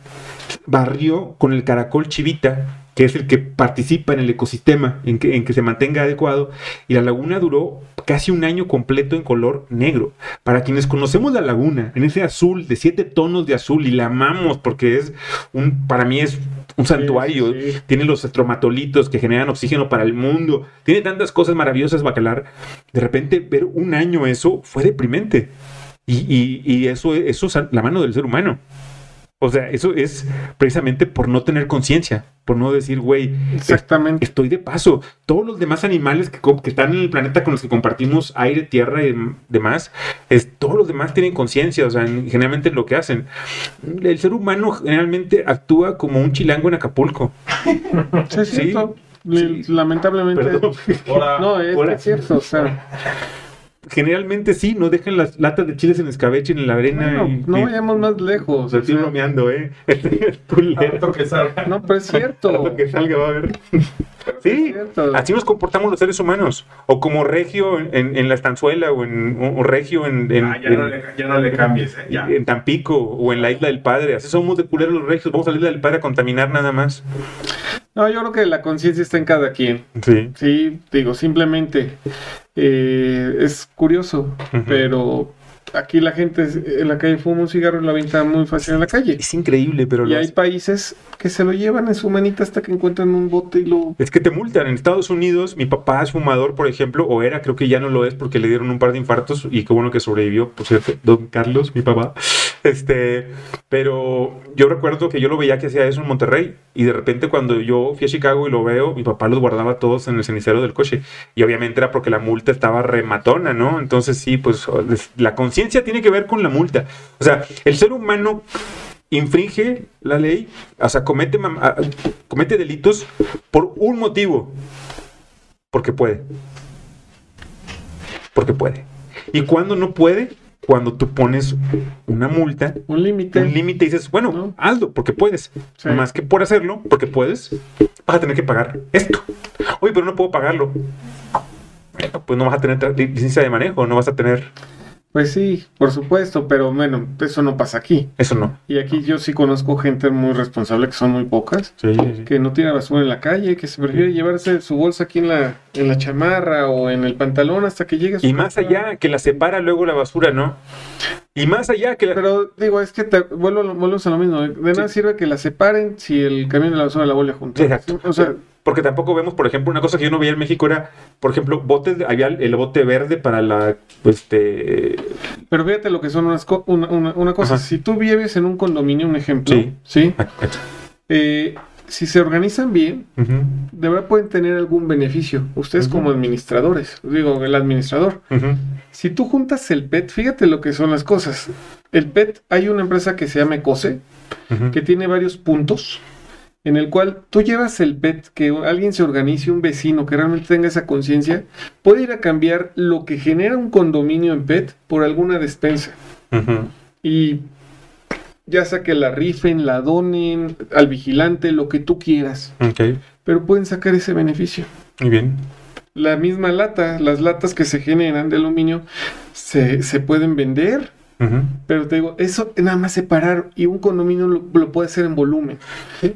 barrió con el caracol chivita, que es el que participa en el ecosistema, en que, en que se mantenga adecuado, y la laguna duró casi un año completo en color negro. Para quienes conocemos la laguna, en ese azul de siete tonos de azul, y la amamos porque es un, para mí es un santuario, sí, sí. tiene los estromatolitos que generan oxígeno para el mundo, tiene tantas cosas maravillosas Bacalar. De repente ver un año eso fue deprimente. Y, y- y eso, eso es la mano del ser humano. O sea, eso es precisamente por no tener conciencia, por no decir, güey, exactamente. estoy de paso. Todos los demás animales que, están en el planeta con los que compartimos aire, tierra y dem- demás, es, todos los demás tienen conciencia, o sea, en- generalmente lo que hacen. El ser humano generalmente actúa como un chilango en Acapulco. Sí, es Sí, cierto. sí. Lamentablemente. Perdón. No, es cierto. O sea, Generalmente sí, no dejan las latas de chiles en escabeche en la arena. bueno, y, no y- vayamos más lejos. Estoy sea, bromeando, ¿eh? Culero. que salga. no, pero es cierto. Lo que salga va a. Es Sí, así nos comportamos los seres humanos. O como regio en, en la estanzuela, o, en, o regio en, en- Ah, ya, no en- le, ya no le cambies, ¿eh? Ya. en Tampico, o en la isla del Padre. Así somos de culeros los regios. Vamos a la isla del Padre a contaminar nada más. No, yo creo que la conciencia está en cada quien. Sí. Sí, digo, simplemente eh, es curioso, pero aquí la gente en la calle fuma un cigarro y la avienta muy fácil en la calle. Es increíble, pero Y los- hay países que se lo llevan en su manita hasta que encuentran un bote y lo... Es que te multan. En Estados Unidos, mi papá es fumador, por ejemplo, o era, creo que ya no lo es porque le dieron un par de infartos y qué bueno que sobrevivió, por cierto, don Carlos, mi papá. Este, pero yo recuerdo que yo lo veía que hacía eso en Monterrey y de repente cuando yo fui a Chicago y lo veo, mi papá los guardaba todos en el cenicero del coche y obviamente era porque la multa estaba rematona, ¿no? Entonces sí, pues la conciencia tiene que ver con la multa. O sea, el ser humano infringe la ley, o sea, comete, ah, comete delitos por un motivo. Porque puede. Porque puede. ¿Y cuando no puede? Cuando tú pones una multa, Un límite. un límite y dices, bueno, ¿No? hazlo porque puedes. Sí. Más que por hacerlo, porque puedes, vas a tener que pagar esto. Oye, pero no puedo pagarlo. Pues no vas a tener licencia de manejo, no vas a tener... Pues sí, por supuesto, pero bueno, eso no pasa aquí. Eso no. Y aquí yo sí conozco gente muy responsable, que son muy pocas, Sí, sí. que no tira basura en la calle, que se prefiere llevarse su bolsa aquí en la, en la chamarra o en el pantalón hasta que llegue a su Y más casa. allá, que la separa luego la basura, ¿no? Y más allá, que la... Pero digo, es que te vuelvo, a lo- volvemos a lo mismo. De nada sirve que la separen si el camión de la basura la vuelve a juntar. Exacto. O sea, Porque tampoco vemos, por ejemplo, una cosa que yo no veía en México era, por ejemplo, botes, había el bote verde para la, este, pero fíjate lo que son unas co- una, una, una cosa. Ajá. Si tú vives en un condominio, un ejemplo, Sí. ¿sí? ah, Eh, si se organizan bien, de verdad pueden tener algún beneficio. Ustedes como administradores, digo, el administrador. Si tú juntas el PET, fíjate lo que son las cosas. El PET, hay una empresa que se llama Ecose, que tiene varios puntos en el cual tú llevas el PET, que alguien se organice, un vecino que realmente tenga esa conciencia, puede ir a cambiar lo que genera un condominio en PET por alguna despensa. Y ya sea que la rifen, la donen, al vigilante, lo que tú quieras. Pero pueden sacar ese beneficio. Muy bien. La misma lata, las latas que se generan de aluminio, se, se pueden vender pero te digo, eso nada más separar y un condominio lo, puede hacer en volumen.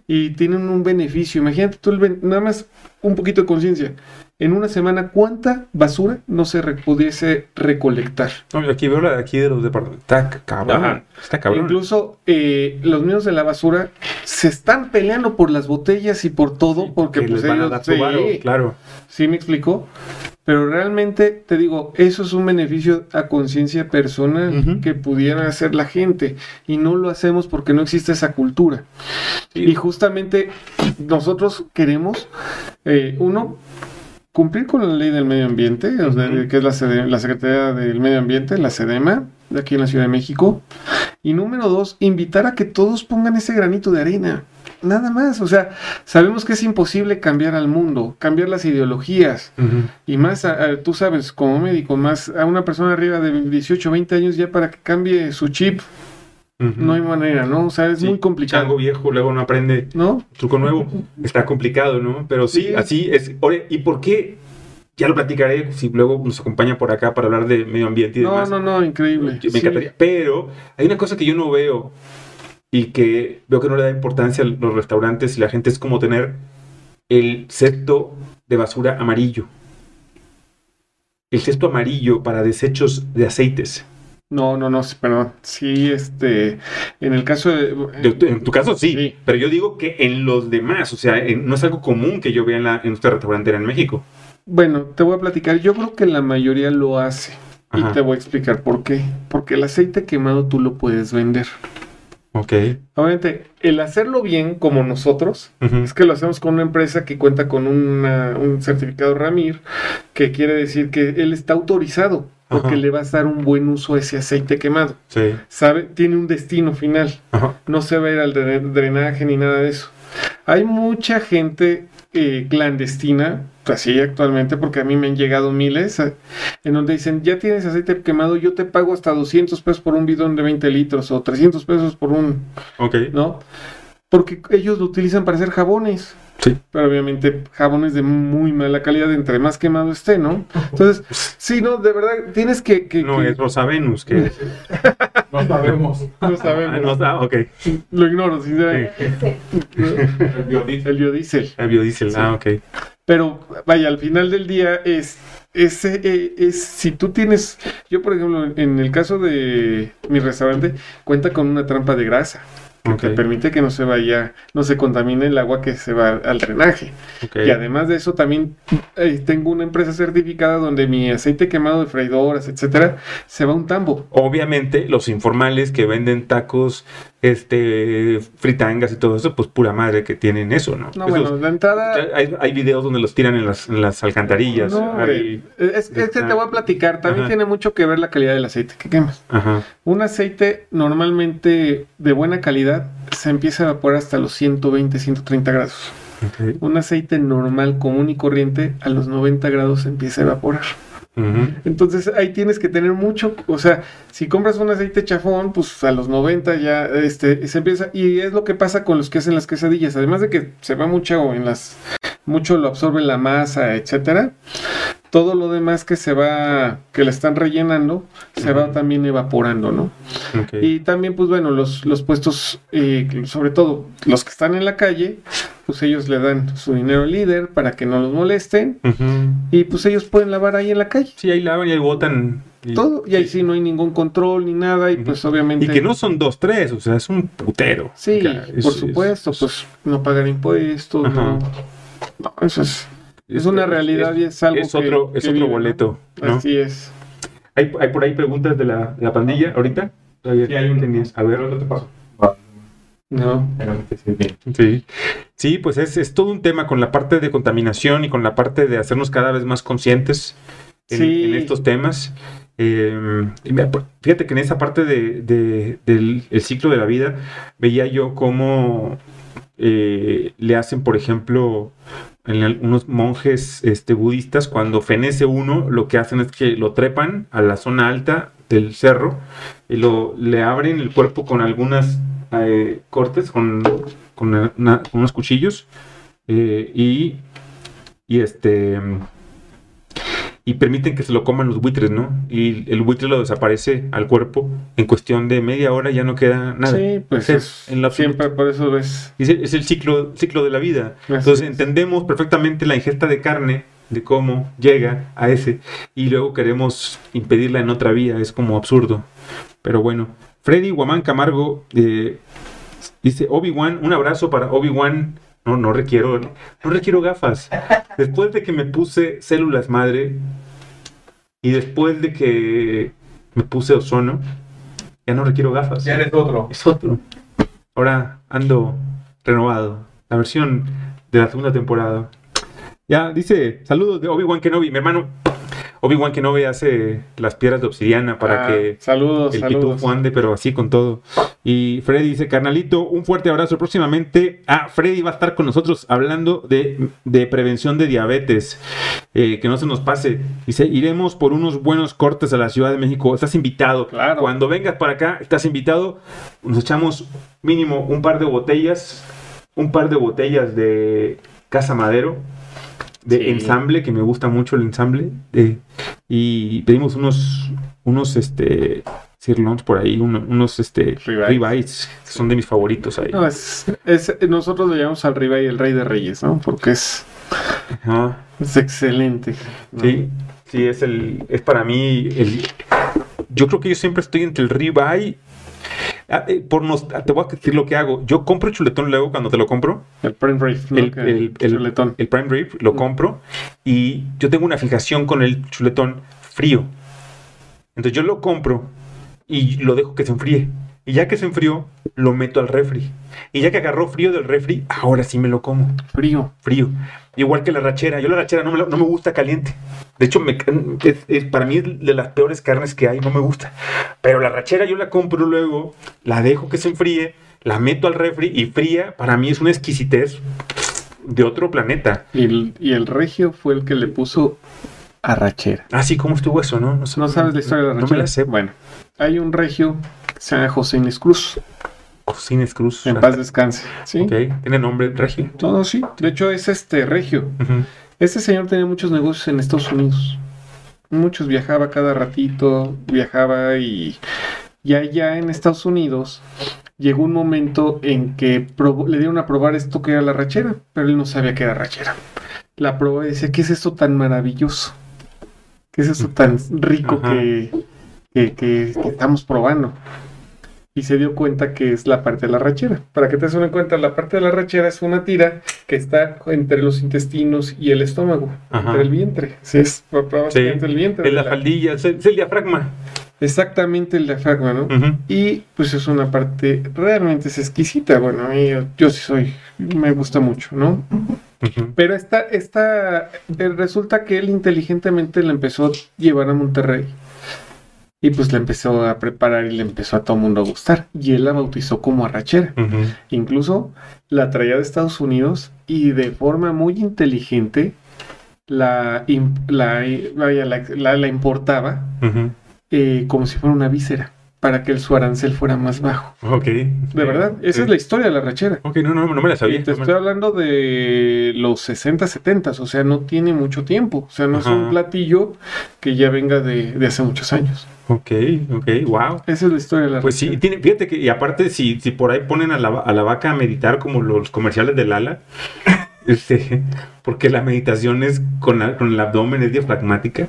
Y tienen un beneficio. Imagínate tú nada más un poquito de conciencia. En una semana, ¿cuánta basura no se pudiese recolectar? aquí veo la de aquí de los departamentos. Está cabrón. Está cabrón. Incluso eh, los niños de la basura se están peleando por las botellas y por todo porque pues ellos... claro. ¿Sí me explicó? Pero realmente, te digo, eso es un beneficio a conciencia personal que pudiera hacer la gente y no lo hacemos porque no existe esa cultura. Y justamente nosotros queremos, eh, uno, cumplir con la ley del medio ambiente, que es la, la Secretaría del Medio Ambiente, la SEDEMA, de aquí en la Ciudad de México. Y número dos, invitar a que todos pongan ese granito de arena. Nada más, o sea, sabemos que es imposible cambiar al mundo, cambiar las ideologías. Y más, tú sabes, como médico, más a una persona arriba de 18, 20 años ya para que cambie su chip. No hay manera, ¿no? O sea, es muy complicado. Chango viejo, luego no aprende ¿No? truco nuevo. Está complicado, ¿no? Pero sí, así es. ¿Y por qué? Ya lo platicaré si luego nos acompaña por acá para hablar de medio ambiente y demás. No, no, no, increíble. Me encantaría. Pero hay una cosa que yo no veo y que veo que no le da importancia a los restaurantes y la gente es como tener el cesto de basura amarillo. El cesto amarillo para desechos de aceites. No, no, no, perdón. Sí, este, en el caso de... en tu caso sí, pero yo digo que en los demás, o sea, no es algo común que yo vea en, la, en nuestra restaurantera en México. Bueno, te voy a platicar. Yo creo que la mayoría lo hace. Y te voy a explicar por qué. Porque el aceite quemado tú lo puedes vender. Ok. Obviamente, el hacerlo bien como nosotros, es que lo hacemos con una empresa que cuenta con un certificado RAMIR, que quiere decir que él está autorizado porque le vas a dar un buen uso a ese aceite quemado. Sí. ¿Sabe? Tiene un destino final. No se va a ir al drenaje ni nada de eso. Hay mucha gente eh, clandestina, así actualmente, porque a mí me han llegado miles, eh, en donde dicen, ya tienes aceite quemado, yo te pago hasta 200 pesos por un bidón de 20 litros o 300 pesos por un... Ok. ¿No? Porque ellos lo utilizan para hacer jabones. Sí. Pero obviamente jabones de muy mala calidad, entre más quemado esté, ¿no? Entonces, sí, no, de verdad, tienes que... que no, es Rosa Venus, que... no sabemos. No sabemos. Ah, no, ok. Lo ignoro, sinceramente. El biodiesel. El biodiesel. El biodiesel, ah, ok. Pero, vaya, al final del día es... Ese eh, es, si tú tienes, yo por ejemplo, en el caso de mi restaurante, cuenta con una trampa de grasa que permite que no se vaya, no se contamine el agua que se va al drenaje. Y además de eso, también eh, tengo una empresa certificada donde mi aceite quemado de freidoras, etcétera, se va a un tambo. Obviamente, los informales que venden tacos, este, fritangas y todo eso, pues pura madre que tienen eso, ¿no? No, bueno, la entrada. Hay, videos donde los tiran en las, alcantarillas. No, es, que te voy a platicar. También tiene mucho que ver la calidad del aceite que quemas. Un aceite normalmente de buena calidad se empieza a evaporar hasta los 120, 130 grados. Un aceite normal, común y corriente, a los 90 grados se empieza a evaporar. Entonces ahí tienes que tener mucho, o sea, si compras un aceite chafón, pues a los 90 ya este, se empieza, y es lo que pasa con los que hacen las quesadillas, además de que se va mucho en las, mucho lo absorbe la masa, etcétera, todo lo demás que se va, que le están rellenando, se va también evaporando, ¿no? Y también, pues bueno, los, los puestos, eh, sobre todo los que están en la calle, pues ellos le dan su dinero al líder para que no los molesten y pues ellos pueden lavar ahí en la calle. Sí, ahí lavan y ahí botan. Todo, y ahí sí no hay ningún control ni nada y pues obviamente... Y que no son dos, tres, o sea, es un putero. Sí, por supuesto, pues no pagan impuestos, no, no, eso es... Es una realidad y es algo es otro, es otro boleto. Así es. ¿Hay, ¿Hay, por ahí preguntas de la, de la pandilla ahorita? Todavía sí, hay un... tenías. A ver, ¿qué te paso? No. Sí. Sí, pues es, es, todo un tema con la parte de contaminación y con la parte de hacernos cada vez más conscientes en, estos temas. Eh, fíjate que en esa parte de, de, del el ciclo de la vida veía yo cómo eh, le hacen, por ejemplo, en el- unos monjes este, budistas, cuando fenece uno, lo que hacen es que lo trepan a la zona alta del cerro y lo, le abren el cuerpo con algunas eh, cortes, con, con, con unos cuchillos eh, y, y este y permiten que se lo coman los buitres, ¿no? Y el buitre lo desaparece al cuerpo en cuestión de media hora, ya no queda nada. Sí, pues O sea, es- en siempre por eso ves. Es el, es el ciclo, ciclo de la vida. Así Entonces es. entendemos perfectamente la ingesta de carne, de cómo llega a ese, y luego queremos impedirla en otra vía. Es como absurdo. Pero bueno, Freddy Guamán Camargo eh, dice, Obi-Wan, un abrazo para Obi-Wan. No, no requiero, no requiero gafas. Después de que me puse células madre y después de que me puse ozono, ya no requiero gafas. Ya eres otro. Es otro. Ahora ando renovado. La versión de la segunda temporada. Ya, dice, saludos de Obi-Wan Kenobi, mi hermano. Obi-Wan Kenobi hace las piedras de obsidiana para Ah, que Saludos, el saludos. pitufo ande, pero así con todo. Y Freddy dice, carnalito, un fuerte abrazo próximamente. Ah, Freddy va a estar con nosotros hablando de, de prevención de diabetes. Eh, que no se nos pase. Dice, iremos por unos buenos cortes a la Ciudad de México. Estás invitado. Claro. Cuando vengas para acá, estás invitado. Nos echamos mínimo un par de botellas. Un par de botellas de Casa Madero. De Sí. ensamble, que me gusta mucho el ensamble. de- y pedimos unos, unos, este, sirloins por ahí, uno- unos, este, Ribeyes. ribeyes, que son de mis favoritos ahí. No, es, es- nosotros le llamamos al Ribeye el Rey de Reyes, ¿no? Porque es, Ajá. es excelente. ¿no? Sí, sí, es el, es para mí el, yo creo que yo siempre estoy entre el ribeye. Ah, eh, por nos, te voy a decir lo que hago. Yo compro chuletón luego cuando te lo compro. El Prime el, Que- el- el- chuletón. el prime rib lo Mm. compro y yo tengo una fijación con el chuletón frío. Entonces yo lo compro y lo dejo que se enfríe. Y ya que se enfrió, lo meto al refri. Y ya que agarró frío del refri, ahora sí me lo como Frío. frío. Igual que la rachera. Yo la rachera no me, no me gusta caliente. De hecho, me- es- es- para mí es de las peores carnes que hay. No me gusta. Pero la rachera yo la compro luego, la dejo que se enfríe, la meto al refri y fría. Para mí es una exquisitez de otro planeta. Y el, y el regio fue el que le puso arrachera. Así como estuvo eso, ¿no? sé- ¿No sabes la historia de la No arrachera? me la sé. Bueno, hay un regio llama José Inés Cruz. Cocines Cruz. En paz descanse. ¿Sí? Ok. Tiene nombre regio. Todo sí. De hecho, es este regio. Este señor tenía muchos negocios en Estados Unidos. Muchos viajaba cada ratito, viajaba y, y allá en Estados Unidos llegó un momento en que le dieron a probar esto que era la rachera, pero él no sabía que era rachera. La probó y decía, ¿qué es esto tan maravilloso? ¿Qué es esto tan rico Ajá. que, que- que- que estamos probando? Y se dio cuenta que es la parte de la rachera. Para que te des una cuenta, la parte de la rachera es una tira que está entre los intestinos y el estómago, Ajá. entre el vientre. Sí, es básicamente el vientre. Es la faldilla, es el, es el diafragma. Exactamente el diafragma, ¿no? Y pues es una parte realmente es exquisita. Bueno, a mí yo, yo sí soy, me gusta mucho, ¿no? Pero esta, esta, eh, resulta que él inteligentemente la empezó a llevar a Monterrey. Y pues la empezó a preparar y le empezó a todo el mundo a gustar. Y él la bautizó como arrachera. Incluso la traía de Estados Unidos y de forma muy inteligente la, la, importaba eh, como si fuera una víscera para que su arancel fuera más bajo. Ok. De verdad, esa es la historia de la rachera. Ok, no, no, no me la sabía. Y te No estoy hablando de los 60, 70, o sea, no tiene mucho tiempo. O sea, no es Ajá. un platillo que ya venga de, de hace muchos años. Ok, ok, wow. Esa es la historia de la Pues sí, rachera. tiene, fíjate que, y aparte, si, si por ahí ponen a la, a la vaca a meditar como los comerciales del ala, este, porque la meditación es con, la- con el abdomen, es diafragmática,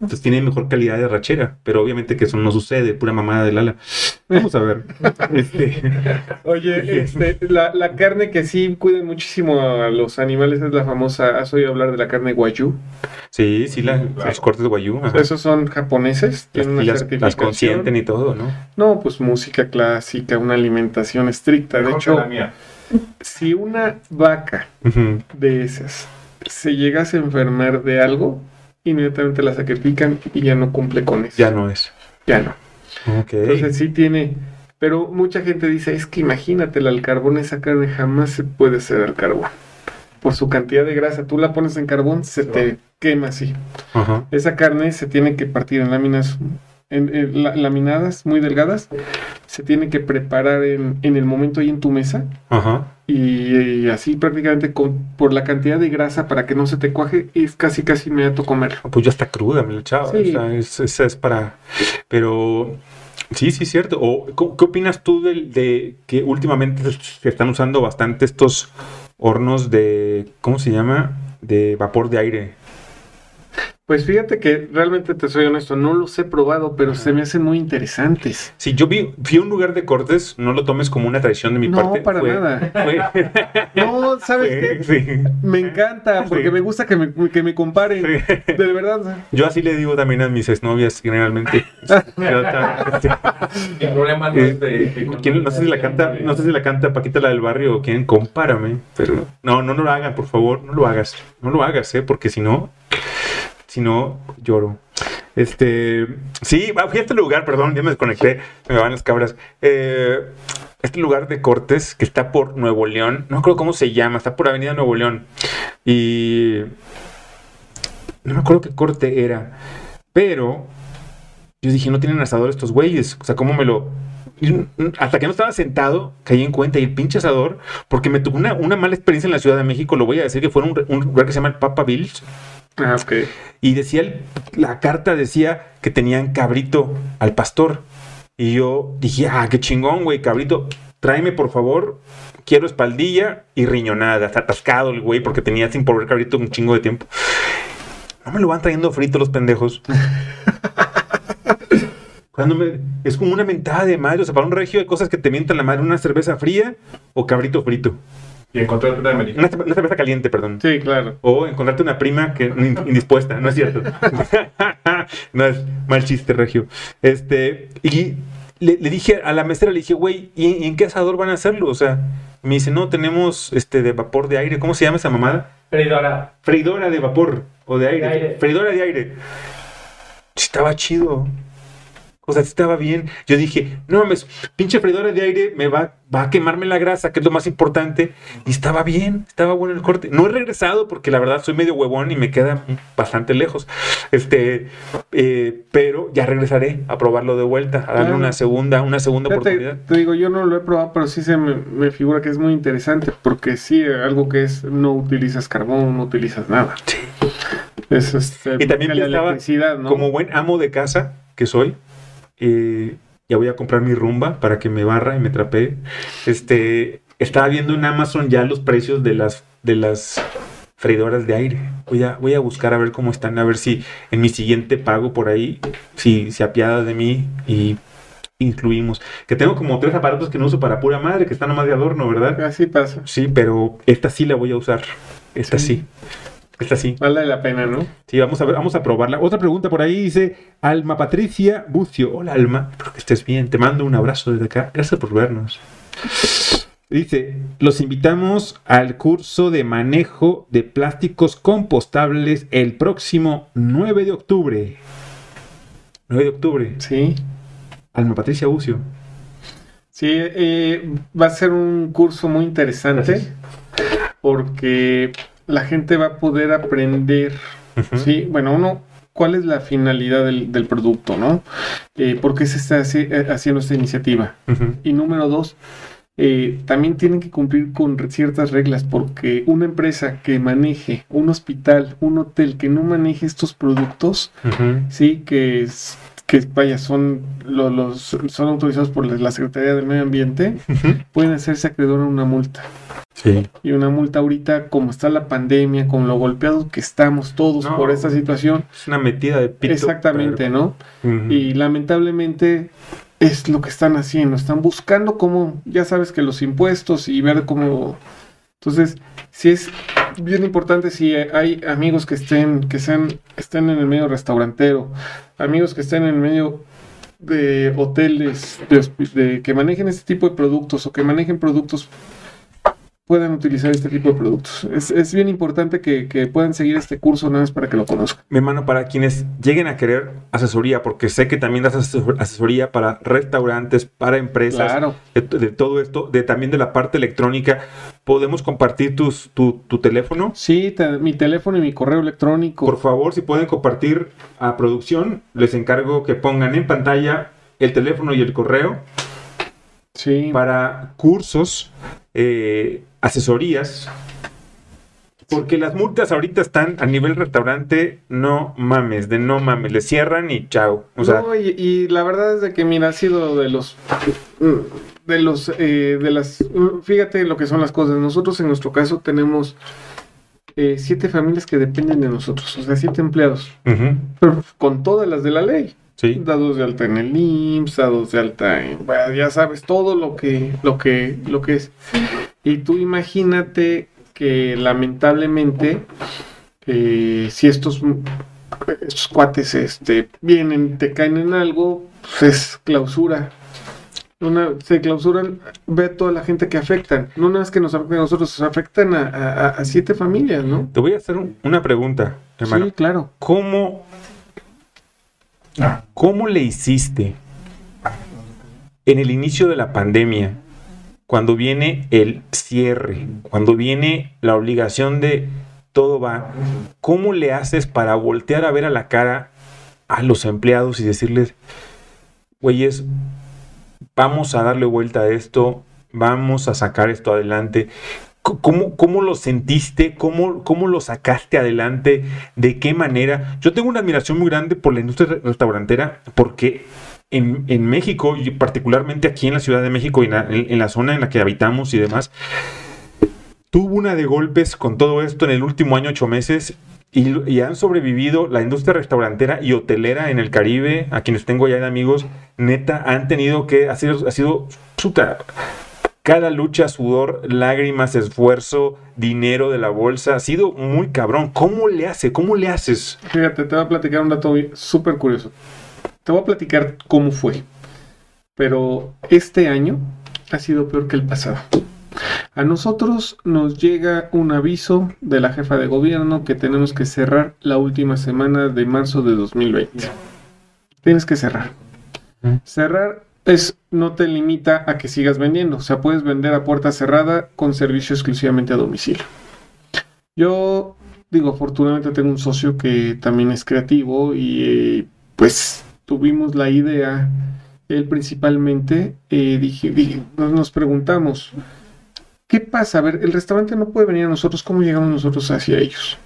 entonces tiene mejor calidad de rachera, pero obviamente que eso no sucede, pura mamada del ala. Vamos a ver. Este, Oye, este, la, la carne que sí cuida muchísimo a los animales es la famosa, ¿has oído hablar de la carne guayu? sí, sí, la- los cortes de guayú. ajá. Esos son japoneses, tienen una Y las, las certificación. consienten y todo, ¿no? No, pues música clásica, una alimentación estricta. De Mejor hecho, la mía. si una vaca de esas se llegase a enfermar de algo, inmediatamente la sacrifican y ya no cumple con eso. Ya no es. Ya no. Ok. Entonces sí tiene, pero mucha gente dice, es que imagínatela al carbón, esa carne jamás se puede hacer al carbón. Por su cantidad de grasa, tú la pones en carbón, se te quema así. Ajá. Esa carne se tiene que partir en láminas en, en la- laminadas muy delgadas, se tiene que preparar en, en el momento ahí en tu mesa Ajá. y, y así prácticamente con, por la cantidad de grasa para que no se te cuaje es casi casi inmediato comerlo. Pues ya está cruda, me lo echaba. Sí. O sea, es, esa es para. Pero. Sí, sí, es cierto. O, ¿co- ¿Qué opinas tú del- de, que últimamente se están usando bastante estos hornos de. ¿Cómo se llama? De vapor de aire. Pues fíjate que realmente te soy honesto, no los he probado, pero se me hacen muy interesantes. Sí, yo vi, fui a un lugar de cortes, no lo tomes como una traición de mi No, parte. para fue- nada. fue- No, ¿sabes qué? sí. Me encanta porque Sí. me gusta que me, que me comparen. Sí. De verdad. Yo así le digo también a mis exnovias generalmente. El problema no es de. ¿Quién- no sé si la canta, no sé si la canta Paquita la del barrio o quién, compárame, pero no, no, no lo hagan, por favor, no lo hagas, no lo hagas, eh, porque si no, si no, lloro. Este, sí, va, fui a este lugar, perdón, ya me desconecté, me van las cabras. Eh, este lugar de cortes que está por Nuevo León, no creo cómo se llama, está por Avenida Nuevo León. Y no me acuerdo qué corte era, pero yo dije, no tienen asador estos güeyes, o sea, ¿cómo me lo, hasta que no estaba sentado, caí en cuenta y el pinche asador, porque me tuvo una, mala experiencia en la Ciudad de México, lo voy a decir que fue un lugar que se llama el Papa Bills, Ah, y decía, el- la carta decía que tenían cabrito al pastor. Y yo dije, ah, qué chingón, güey, cabrito, tráeme por favor, quiero espaldilla y riñonada. Está atascado el güey porque tenía sin probar cabrito un chingo de tiempo. No me lo van trayendo frito los pendejos. Cuando me- es como una mentada de madre, o sea, para un regio hay cosas que te mientan la madre, una cerveza fría o cabrito frito. Y encontré otra americana. Una, una cerveza caliente, perdón. Sí, claro. O encontrarte una prima que in- indispuesta, no es cierto. no es mal chiste, Regio. Este, y le, le dije a la mesera, le dije, güey, ¿y, y en qué asador van a hacerlo? O sea, me dice, no, tenemos este de vapor de aire. ¿Cómo se llama esa mamada? Freidora. Freidora de vapor o de aire. De aire. Freidora de aire. Estaba chido. O sea, sí estaba bien. Yo dije, no mames, pinche freidora de aire me va, va a quemarme la grasa, que es lo más importante. Y estaba bien, estaba bueno el corte. No he regresado porque la verdad soy medio huevón y me queda bastante lejos. Este, eh, pero ya regresaré a probarlo de vuelta, a darle Claro. una segunda, una segunda Fíjate, oportunidad. te digo, yo no lo he probado, pero sí se me, me figura que es muy interesante, porque sí, algo que es, no utilizas carbón, no utilizas nada. Es este, Y también la ¿no? Como buen amo de casa que soy, eh, ya voy a comprar mi rumba para que me barra y me trapee. Este, estaba viendo en Amazon ya los precios de las, de las freidoras de aire. Voy a, voy a buscar a ver cómo están, a ver si en mi siguiente pago por ahí, si se apiada de mí y incluimos. Que tengo como tres aparatos que no uso para pura madre, que están nomás de adorno, ¿verdad? Así pasa. Sí, pero esta sí la voy a usar. Esta sí. Esta sí. Vale la pena, ¿no? Sí, vamos a ver, vamos a probarla. Otra pregunta por ahí dice Alma Patricia Bucio. Hola Alma, espero que estés bien. Te mando un abrazo desde acá. Gracias por vernos. Dice, los invitamos al curso de manejo de plásticos compostables el próximo 9 de octubre. 9 de octubre. Sí. Alma Patricia Bucio. Sí, eh, va a ser un curso muy interesante Gracias. porque la gente va a poder aprender, sí, bueno, uno, cuál es la finalidad del, del producto, ¿no? Eh, ¿Por qué se está eh, haciendo esta iniciativa? Y número dos, eh, también tienen que cumplir con ciertas reglas porque una empresa que maneje, un hospital, un hotel que no maneje estos productos, sí, que es que vaya, son lo- los son autorizados por la Secretaría del Medio Ambiente, pueden hacerse acreedor a una multa. Sí. Y una multa ahorita, como está la pandemia, con lo golpeados que estamos todos No. por esta situación, Es una metida de pito. exactamente, ¿no? Y lamentablemente es lo que están haciendo. Están buscando cómo, ya sabes que los impuestos y ver cómo. Entonces, sí es bien importante si hay amigos que estén, que sean, estén en el medio restaurantero, amigos que estén en el medio de hoteles, de de- que manejen este tipo de productos o que manejen productos puedan utilizar este tipo de productos. Es, es bien importante que, que, puedan seguir este curso nada más para que lo conozcan. Mi hermano, para quienes lleguen a querer asesoría, porque sé que también das asesoría para restaurantes, para empresas, claro. de, de, todo esto, de también de la parte electrónica, ¿podemos compartir tus, tu, tu teléfono? Sí, te, mi teléfono y mi correo electrónico. Por favor, si pueden compartir a producción, les encargo que pongan en pantalla el teléfono y el correo. Sí. Para cursos, eh, asesorías. Porque las multas ahorita están a nivel restaurante, no mames, de no mames, le cierran y chao. O sea, no, y, y, la verdad es de que, mira, ha sido de los. De los. Eh, de las. Fíjate lo que son las cosas. Nosotros, en nuestro caso, tenemos. Eh, siete familias que dependen de nosotros, o sea, siete empleados, uh -huh. pero con todas las de la ley. Sí. Dados de alta en el IMSS, dados de alta en, bueno, ya sabes, todo lo que, lo que, lo que es. Y tú imagínate que lamentablemente, eh, si estos, estos cuates este, vienen, te caen en algo, pues es clausura. Una, se clausuran, ve a toda la gente que afectan. No nada más que nos afectan a nosotros, nos afectan a, a, a siete familias, ¿no? Te voy a hacer un, una pregunta, hermano. Sí, claro. ¿Cómo, ¿Cómo le hiciste en el inicio de la pandemia, cuando viene el cierre, cuando viene la obligación de todo va, ¿cómo le haces para voltear a ver a la cara a los empleados y decirles, güeyes, vamos a darle vuelta a esto, vamos a sacar esto adelante? ¿Cómo, cómo lo sentiste? ¿Cómo, ¿Cómo lo sacaste adelante? ¿De qué manera? Yo tengo una admiración muy grande por la industria restaurantera porque en, en, México, y particularmente aquí en la Ciudad de México y en la, zona en la que habitamos y demás, tuvo una de golpes con todo esto en el último año, ocho meses, y, han sobrevivido la industria restaurantera y hotelera en el Caribe, a quienes tengo ya de amigos, neta, han tenido que, ha ha sido puta, cada lucha, sudor, lágrimas, esfuerzo, dinero de la bolsa, ha sido muy cabrón. ¿Cómo le hace? ¿Cómo le haces? Fíjate, te voy a platicar un dato súper curioso. Te voy a platicar cómo fue. Pero este año ha sido peor que el pasado. A nosotros nos llega un aviso de la jefa de gobierno que tenemos que cerrar la última semana de marzo de 2020. Tienes que cerrar. Cerrar es, no te limita a que sigas vendiendo. O sea, puedes vender a puerta cerrada con servicio exclusivamente a domicilio. Yo digo, afortunadamente tengo un socio que también es creativo y eh, pues tuvimos la idea, él principalmente, eh, dije, dije, nos preguntamos, ¿qué pasa? A ver, el restaurante no puede venir a nosotros, ¿cómo llegamos nosotros hacia ellos?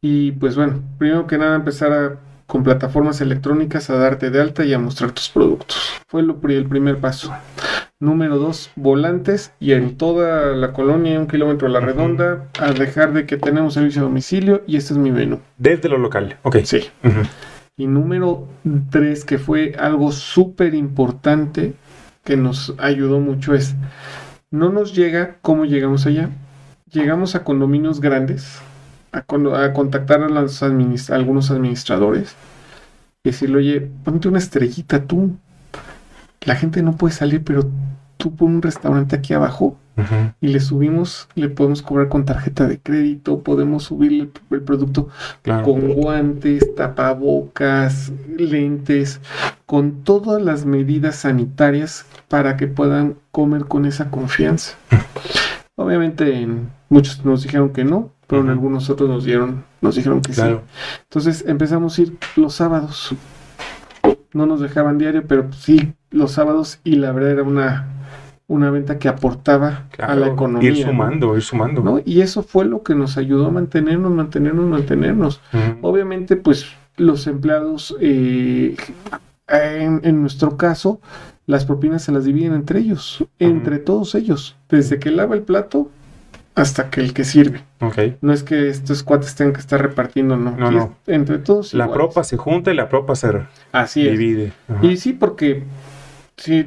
Y pues bueno, primero que nada empezar a con plataformas electrónicas a darte de alta y a mostrar tus productos. Fue lo, el primer paso. Número dos, volantes y en toda la colonia, un kilómetro a la redonda, a dejar de que tenemos servicio a domicilio y este es mi menú. Desde lo local, ok. Sí. Uh -huh. Y número tres, que fue algo súper importante que nos ayudó mucho, es no nos llega cómo llegamos allá. Llegamos a condominios grandes, a, con, a contactar a, los algunos administradores y decirle, oye, ponte una estrellita tú. La gente no puede salir, pero tú pon un restaurante aquí abajo uh -huh. y le subimos, le podemos cobrar con tarjeta de crédito, podemos subirle el, el producto claro. con guantes, tapabocas, lentes, con todas las medidas sanitarias para que puedan comer con esa confianza. Obviamente muchos nos dijeron que no, pero en algunos otros nos dieron, nos dijeron que claro. sí. Entonces empezamos a ir los sábados. No nos dejaban diario, pero sí los sábados y la verdad era una, una venta que aportaba claro, a la economía. Ir sumando, ¿no? ir sumando. ¿no? Y eso fue lo que nos ayudó a mantenernos, mantenernos, mantenernos. Uh -huh. Obviamente, pues los empleados, eh, en, en, nuestro caso, las propinas se las dividen entre ellos, uh -huh. entre todos ellos, desde que lava el plato hasta que el que sirve. Okay. No es que estos cuates tengan que estar repartiendo, no. No, no. entre todos. La iguales. propa se junta y la propa se Así divide. Es. Y sí, porque si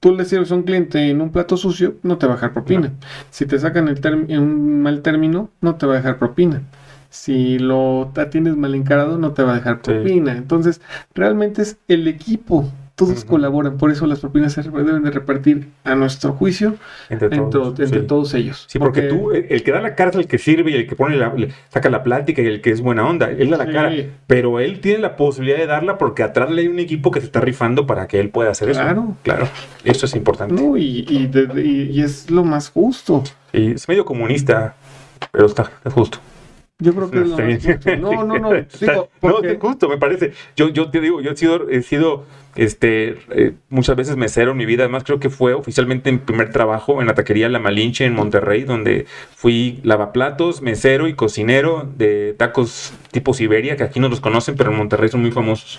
tú le sirves a un cliente en un plato sucio, no te va a dejar propina. No. Si te sacan el en un mal término, no te va a dejar propina. Si lo atiendes mal encarado, no te va a dejar propina. Sí. Entonces, realmente es el equipo todos colaboran, por eso las propinas se deben de repartir a nuestro juicio Entre todos, entre sí. todos ellos. Sí, porque, tú, el que da la cara es el que sirve y el que pone la, saca la plática y el que es buena onda. Él da la Sí. cara, pero él tiene la posibilidad de darla porque atrás le hay un equipo que se está rifando para que él pueda hacer Claro. eso. Claro. Eso es importante. No, y, y, de- de- y- y es lo más justo. Y es medio comunista, pero está, es justo. Yo creo que Está bien. No, no, no. Digo, no, porque- es justo, me parece. Yo, yo te digo, yo he sido, he sido este, eh, muchas veces mesero en mi vida. Además, creo que fue oficialmente mi primer trabajo en la taquería La Malinche en Monterrey, donde fui lavaplatos, mesero y cocinero de tacos tipo Siberia, que aquí no los conocen, pero en Monterrey son muy famosos.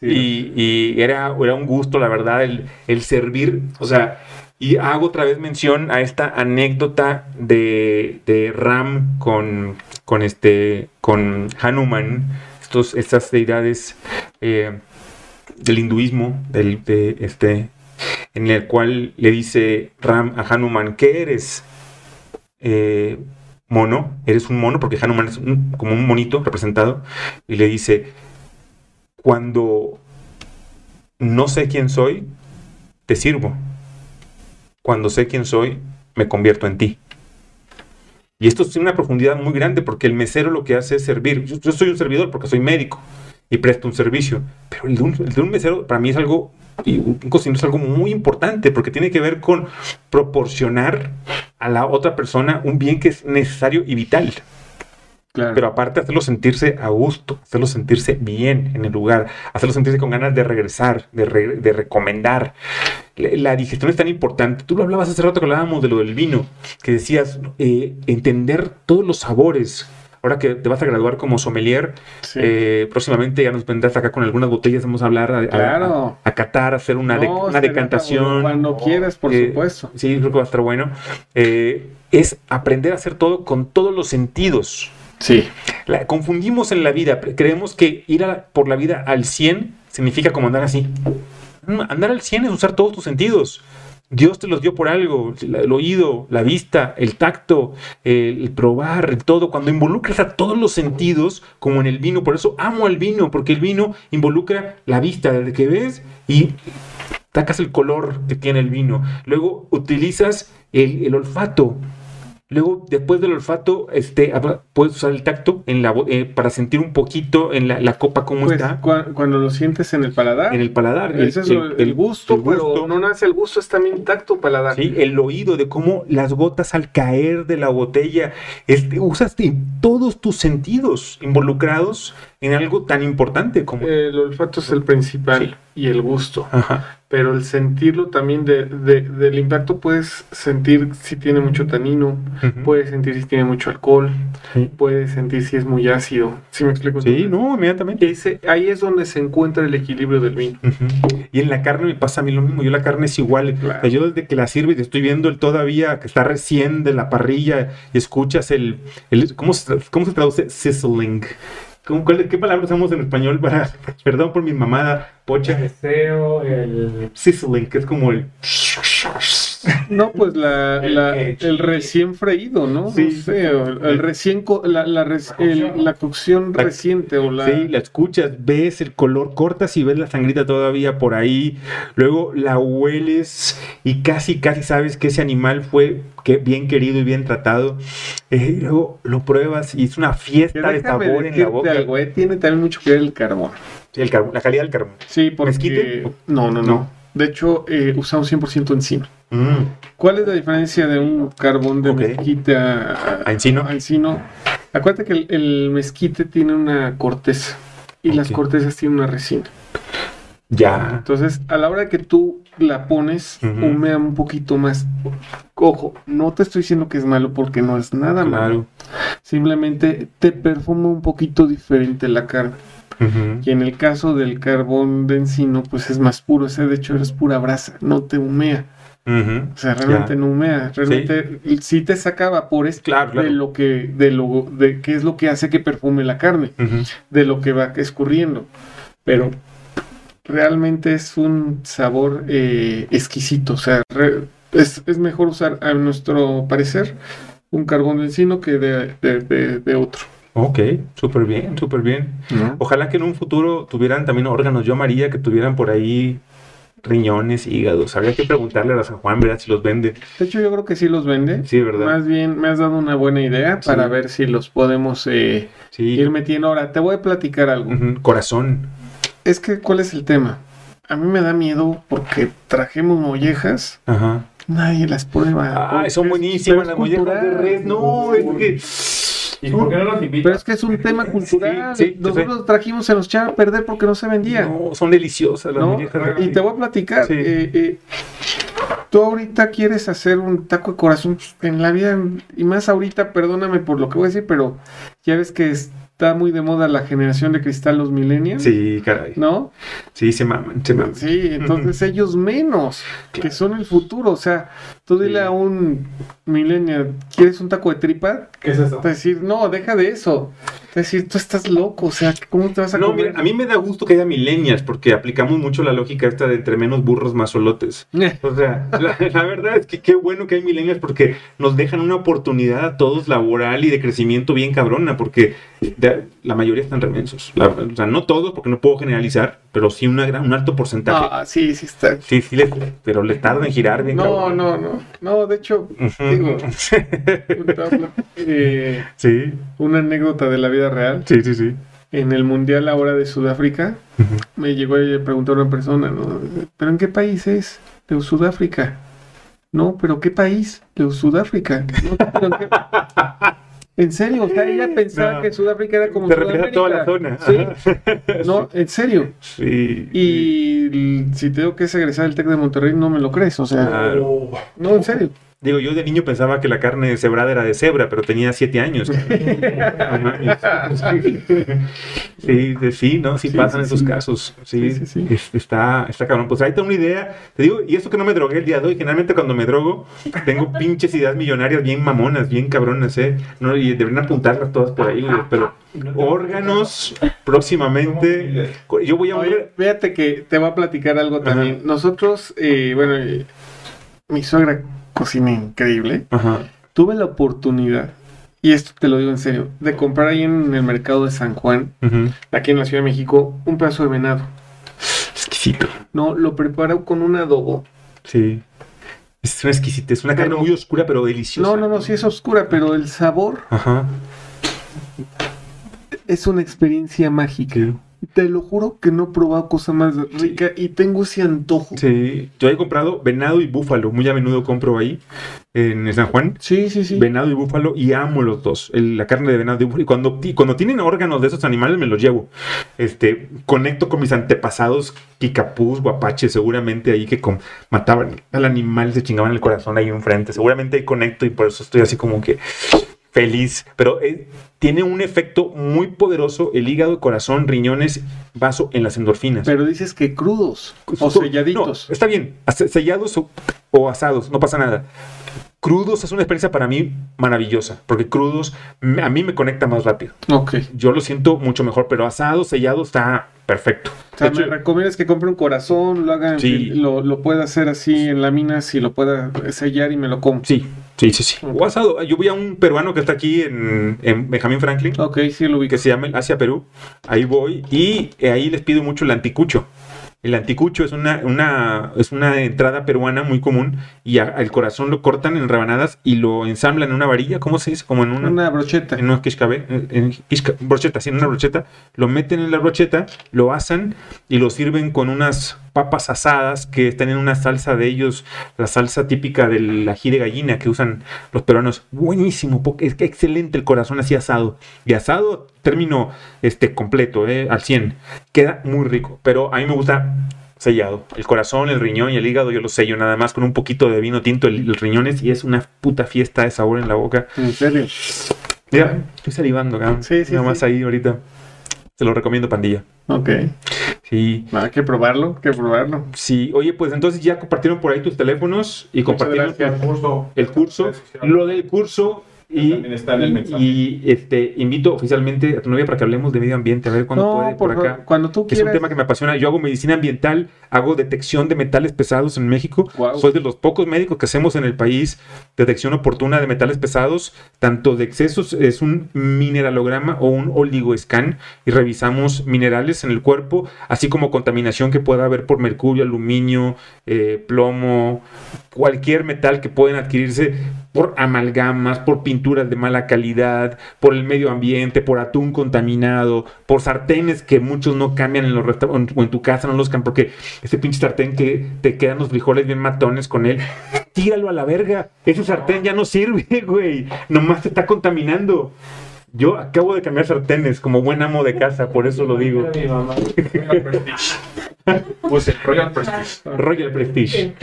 Y, y era, era un gusto, la verdad, el, el servir. O sea, y hago otra vez mención a esta anécdota de, de Ram con, con, este, con Hanuman, estos, estas deidades eh, del hinduismo, de este, en el cual le dice Ram a Hanuman, ¿qué eres? Eh, mono, eres un mono, porque Hanuman es un- como un monito representado, y le dice, cuando no sé quién soy, te sirvo. Cuando sé quién soy, me convierto en ti. Y esto tiene una profundidad muy grande porque el mesero lo que hace es servir. Yo, yo soy un servidor porque soy médico y presto un servicio. Pero el de un, el de un mesero para mí es algo, y un cocinero es algo muy importante porque tiene que ver con proporcionar a la otra persona un bien que es necesario y vital. Claro. Pero aparte hacerlo sentirse a gusto, hacerlo sentirse bien en el lugar, hacerlo sentirse con ganas de regresar, de, re- de recomendar. La, la digestión es tan importante. Tú lo hablabas hace rato que hablábamos de lo del vino, que decías eh, entender todos los sabores. Ahora que te vas a graduar como sommelier, Sí. eh, próximamente ya nos vendrás acá con algunas botellas, vamos a hablar, a, Claro. a, a catar, hacer una, de- una decantación. Cuando quieras, por Eh, supuesto. Sí, creo que va a estar bueno. Eh, es aprender a hacer todo con todos los sentidos. Sí. La- confundimos en la vida. Creemos que ir por la vida al 100 significa como andar así. No, Andar al 100 es usar todos tus sentidos. Dios te los dio por algo, el oído, la vista, el tacto, el, probar, el todo. Cuando involucras a todos los sentidos, como en el vino, por eso amo al vino, porque el vino involucra la vista, desde que ves y sacas el color que tiene el vino. Luego utilizas el olfato. Luego, después del olfato, este, puedes usar el tacto en la, eh, para sentir un poquito en la, la copa cómo Pues, está cua- cuando lo sientes en el paladar. en el paladar. ese es el, el gusto, el gusto. pero no nace el gusto, es también tacto paladar. Sí, el oído de cómo las gotas al caer de la botella, este, usas de todos tus sentidos involucrados en algo tan importante como... El olfato es el principal y el gusto. Ajá. Pero el sentirlo también de, de- del impacto puedes sentir si tiene mucho tanino, puedes sentir si tiene mucho alcohol, Sí. puedes sentir si es muy ácido. ¿Sí me explico? Sí, no, inmediatamente. Ese- ahí es donde se encuentra el equilibrio del vino. Y en la carne me pasa a mí lo mismo. Yo la carne es igual. Claro. O sea, yo desde que la sirves y estoy viendo el todavía que está recién de la parrilla y escuchas el... el ¿cómo, se, ¿Cómo se traduce? Sizzling. ¿Cómo- cuál- ¿Qué palabra usamos en español para... Perdón por mi mamada pocha. Deseo, el... Sizzling, que es como el... No, pues la, El- la- el el recién freído, ¿no? Sí. No sé, el, el recién, co- la, la, res- el- la cocción La- reciente o la... Sí, la escuchas, ves el color, cortas y ves la sangrita todavía por ahí. Luego la hueles y casi, casi sabes que ese animal fue que, bien querido y bien tratado. Eh, y luego lo pruebas y es una fiesta de sabor en la boca. algo, eh, tiene también mucho que ver el carbón. Sí, el carbón- la calidad del carbón. Sí, porque... ¿Mezquite? No, no, no. No. De hecho, eh, usamos 100% encino. Mm, ¿Cuál es la diferencia de un carbón de mezquite a, ¿A encino? a encino? Acuérdate que el, el mezquite tiene una corteza y las cortezas tienen una resina. Ya. Entonces, a la hora que tú la pones, humea un poquito más. Ojo, no te estoy diciendo que es malo porque no es nada malo. Simplemente te perfuma un poquito diferente la carne. Y en el caso del carbón de encino, pues es más puro. Ese de hecho es pura brasa, no te humea. O sea, realmente Ya. no humea. Realmente sí, te saca vapores Claro, claro. de lo que, de lo, de qué es lo que hace que perfume la carne, de lo que va escurriendo. Pero realmente es un sabor eh, exquisito. O sea, re- es, es mejor usar, a nuestro parecer, un carbón de encino que de, de- de- de otro. Ok, súper bien, súper bien. Ojalá que en un futuro tuvieran también órganos. Yo, María, que tuvieran por ahí riñones, hígados. Habría que preguntarle a San Juan, ¿verdad? Si los vende. De hecho, yo creo que sí los vende. Sí, ¿verdad? Más bien, me has dado una buena idea para ver si los podemos eh, Sí. ir metiendo. Ahora, te voy a platicar algo. Corazón. Es que, ¿cuál es el tema? A mí me da miedo porque trajimos mollejas, Ajá. nadie las prueba. Ah, son buenísimas las mollejas de res. No, es que. ¿Y por qué no los Pero invitas? es que es un tema cultural. Sí, sí, Nosotros trajimos, se nos echaba a perder porque no se vendía. No, son deliciosas las ¿no? Y te voy a platicar. Sí. eh, eh, tú ahorita quieres hacer un taco de corazón pues, en la vida, y más ahorita, perdóname por lo que voy a decir, pero ya ves que está muy de moda la generación de cristal, los millennials. Sí, caray. ¿No? Sí, se maman, se maman. Sí, entonces ellos menos, que son el futuro. O sea, tú dile Sí. a un millennial, ¿quieres un taco de tripa? ¿Qué es eso? Te decir, no, deja de eso. Te decir, tú estás loco, o sea, ¿cómo te vas a No, comer? mira, a mí me da gusto que haya millennials porque aplicamos mucho la lógica esta de entre menos burros más solotes. O sea, la, la verdad es que qué bueno que hay millennials porque nos dejan una oportunidad a todos laboral y de crecimiento bien cabrona porque de- la mayoría están remensos. La- o sea, no todos porque no puedo generalizar, pero sí una gran, un alto porcentaje. Ah, sí, sí está. Sí, sí, les- pero le tarda en girar bien No, cabrón. no, no. No, de hecho, digo, eh, sí, una anécdota de la vida real. sí, sí, sí. En el Mundial ahora de Sudáfrica, me llegó y le preguntó a una persona, ¿no? ¿pero en qué país es? De Sudáfrica. No, pero ¿qué país? De Sudáfrica. No, pero ¿en, qué- ¿En serio, o sea, ella pensaba No. que Sudáfrica era como Te refleja toda la zona. Sí, no, en serio. Sí. Y si te digo que es egresada del TEC de Monterrey, no me lo crees, o sea, Claro. no, en serio. Digo, yo de niño pensaba que la carne cebrada era de cebra, pero tenía siete años. Sí, de- sí, ¿no? Sí, Sí, pasan sí, esos sí. casos. Sí, Sí, sí, sí. es- está, está cabrón. Pues ahí está una idea. Te digo, y esto que no me drogué el día de hoy, generalmente cuando me drogo, tengo pinches ideas millonarias bien mamonas, bien cabronas, ¿eh? No, y deberían apuntarlas todas por ahí, pero órganos próximamente. Yo voy a. Oye, fíjate que te voy a platicar algo Ajá. también. Nosotros, eh, bueno, eh, mi suegra cocina increíble. Ajá. Tuve la oportunidad, y esto te lo digo en serio, de comprar ahí en el mercado de San Juan, aquí en la Ciudad de México, un pedazo de venado. Exquisito. No, lo preparo con un adobo. Sí. Es una exquisita, es una carne muy oscura pero deliciosa. No, no, no, sí es oscura, pero el sabor Ajá. es una experiencia mágica. Te lo juro que no he probado cosa más rica y tengo ese antojo. Sí. Yo he comprado venado y búfalo. Muy a menudo compro ahí en San Juan. Sí, sí, sí. Venado y búfalo y amo los dos. El- la carne de venado y búfalo. Y cuando, cuando tienen órganos de esos animales me los llevo. Este, conecto con mis antepasados, kikapús, guapaches, seguramente ahí que mataban al animal, se chingaban el corazón ahí enfrente. Seguramente ahí conecto y por eso estoy así como que feliz. Pero eh, tiene un efecto muy poderoso el hígado, corazón, riñones, vaso en las endorfinas. Pero dices que crudos o No, selladitos. está bien, sellados o, o asados, no pasa nada. Crudos es una experiencia para mí maravillosa, porque crudos a mí me conecta más rápido. Ok. Yo lo siento mucho mejor, pero asado, sellado está perfecto. O sea, hecho, me recomiendas que compre un corazón, lo haga, Sí. lo, lo pueda hacer así en láminas y lo pueda sellar y me lo como. sí, sí, sí, sí. Ok. O asado. Yo voy a un peruano que está aquí en, en Benjamín Franklin, Ok, sí lo ubico. que se llama el Asia Perú. Ahí voy y eh, ahí les pido mucho el anticucho. El anticucho es una, una, es una entrada peruana muy común y a- al corazón lo cortan en rebanadas y lo ensamblan en una varilla, ¿cómo se dice? Como en una, Una brocheta. en una quiscabe- en, en quisca- brocheta, sí, en una brocheta, lo meten en la brocheta, lo asan y lo sirven con unas papas asadas que están en una salsa de ellos, la salsa típica del ají de gallina que usan los peruanos. Buenísimo, es que excelente el corazón así asado. Y asado, término este, completo, eh, al 100. Queda muy rico, pero a mí me gusta sellado. El corazón, el riñón y el hígado yo lo sello nada más con un poquito de vino tinto, el, el riñones y es una puta fiesta de sabor en la boca. En serio. Mira, estoy salivando, cabrón. Sí, sí, Nada más sí. ahí ahorita. Se lo recomiendo, pandilla. Ok. Sí. Hay que probarlo, hay que probarlo. Sí, oye, pues entonces ya compartieron por ahí tus teléfonos y compartieron. El curso. el curso, lo del curso y, También está en el y- mensaje. y, este invito oficialmente a tu novia para que hablemos de medio ambiente, a ver cuándo no, puede por por acá. cuando tú Que es un tema que me apasiona. Yo hago medicina ambiental hago detección de metales pesados en México. Soy de los pocos médicos que hacemos en el país detección oportuna de metales pesados, tanto de excesos, es un mineralograma o un oligoescan y revisamos minerales en el cuerpo, así como contaminación que pueda haber por mercurio, aluminio, eh, plomo, cualquier metal que pueden adquirirse por amalgamas, por pinturas de mala calidad, por el medio ambiente, por atún contaminado, por sartenes que muchos no cambian en los restaurantes o en tu casa no los cambian porque ese pinche sartén que te quedan los frijoles bien matones con él, tíralo a la verga. Ese sartén ya no sirve, güey. Nomás te está contaminando. Yo acabo de cambiar sartenes como buen amo de casa, por eso lo digo. Pues el Royal Prestige. Royal Prestige.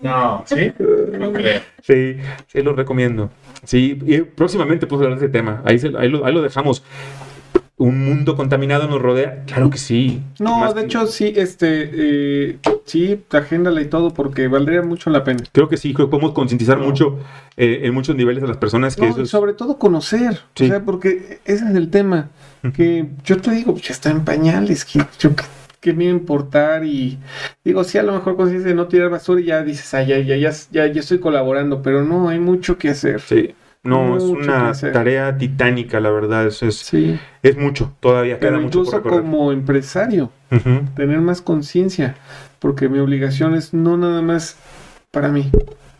No, ¿sí? No creo. Sí, sí, lo recomiendo. Sí, y próximamente pues hablar de ese tema. Ahí, ahí, lo, ahí lo dejamos un mundo contaminado nos rodea? Claro que sí. No, de hecho sí, este, eh, sí, agéndala y todo porque valdría mucho la pena. Creo que sí, creo que podemos concientizar mucho eh, en muchos niveles a las personas que eso Sobre todo conocer, o sea, porque ese es el tema, que yo te digo, ya está en pañales, que yo que me importar y digo, sí, a lo mejor consiste no tirar basura y ya dices, ay, ya, ya, ya, ya, ya estoy colaborando, pero no, hay mucho que hacer. Sí. No, es una tarea titánica, la verdad. Es, es, es mucho, todavía queda mucho por como empresario, tener más conciencia, porque mi obligación es no nada más para mí,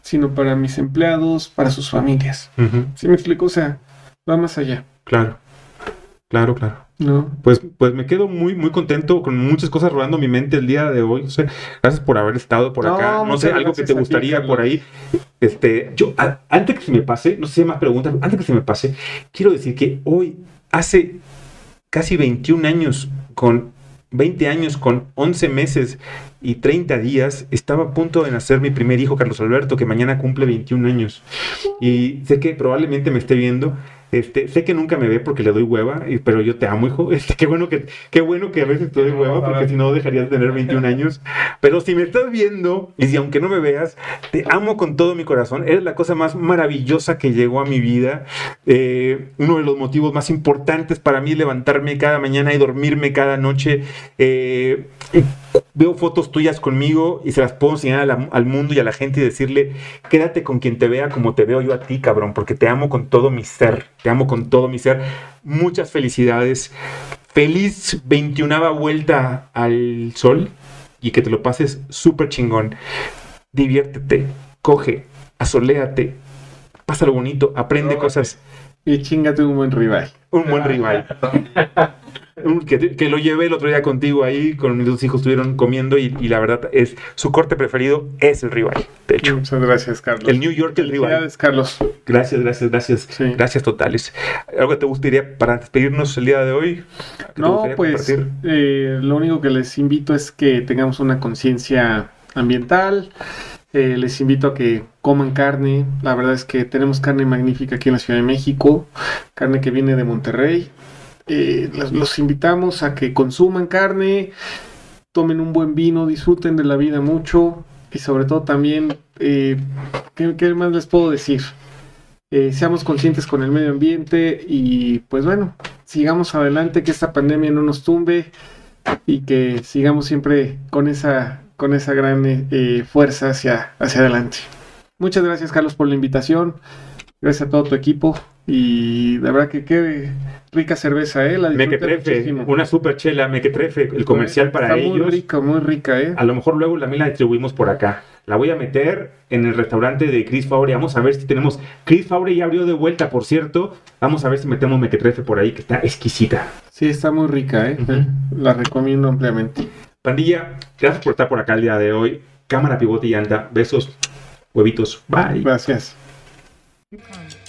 sino para mis empleados, para sus familias. ¿Sí me explico? O sea, va más allá. Claro, claro, claro. No. Pues, pues me quedo muy, muy contento con muchas cosas rodando mi mente el día de hoy. gracias por haber estado por acá. No sé, algo que te gustaría por ahí. Este, yo, antes que se me pase, no sé si hay más preguntas, antes que se me pase, quiero decir que hoy, hace casi 21 años, con 20 años, con 11 meses y 30 días, estaba a punto de nacer mi primer hijo, Carlos Alberto, que mañana cumple 21 años. Y sé que probablemente me esté viendo este, sé que nunca me ve porque le doy hueva, pero yo te amo, hijo. Este, qué bueno que, qué bueno que a veces te doy hueva, porque si no dejarías de tener 21 años. Pero si me estás viendo, y si aunque no me veas, te amo con todo mi corazón. Eres la cosa más maravillosa que llegó a mi vida. Eh, uno de los motivos más importantes para mí levantarme cada mañana y dormirme cada noche. Eh, veo fotos tuyas conmigo y se las puedo enseñar al mundo y a la gente y decirle, quédate con quien te vea como te veo yo a ti, cabrón, porque te amo con todo mi ser, te amo con todo mi ser. Muchas felicidades. Feliz 21 vuelta al sol y que te lo pases súper chingón. Diviértete, coge, asoléate, pásalo bonito, aprende cosas. Y chingate un buen rival. Un buen rival. que, lo llevé el otro día contigo ahí, con mis dos hijos estuvieron comiendo y, la verdad es su corte preferido es el ribeye, de hecho. Muchas gracias, Carlos. El New York, el ribeye. Gracias, Carlos. Gracias, gracias, gracias. Gracias totales. ¿Algo que te gustaría para despedirnos el día de hoy? No, pues eh, lo único que les invito es que tengamos una conciencia ambiental. Eh, les invito a que coman carne. La verdad es que tenemos carne magnífica aquí en la Ciudad de México. Carne que viene de Monterrey. Eh, los, invitamos a que consuman carne, tomen un buen vino, disfruten de la vida mucho y sobre todo también, eh, ¿qué, más les puedo decir? Eh, seamos conscientes con el medio ambiente y pues bueno, sigamos adelante, que esta pandemia no nos tumbe y que sigamos siempre con esa, con esa gran fuerza hacia, hacia adelante. Muchas gracias Carlos por la invitación, gracias a todo tu equipo y la verdad que qué rica cerveza, ¿eh? La mequetrefe, una super chela, mequetrefe, el comercial para ellos. Muy rica, muy rica, ¿eh? A lo mejor luego también la distribuimos por acá. La voy a meter en el restaurante de Chris Fabre. Vamos a ver si tenemos. Chris Fabre ya abrió de vuelta, por cierto. Vamos a ver si metemos mequetrefe por ahí, que está exquisita. Sí, está muy rica, ¿eh? La recomiendo ampliamente. Pandilla, gracias por estar por acá el día de hoy. Cámara, pivote y anda. Besos, huevitos. Bye. Gracias. You.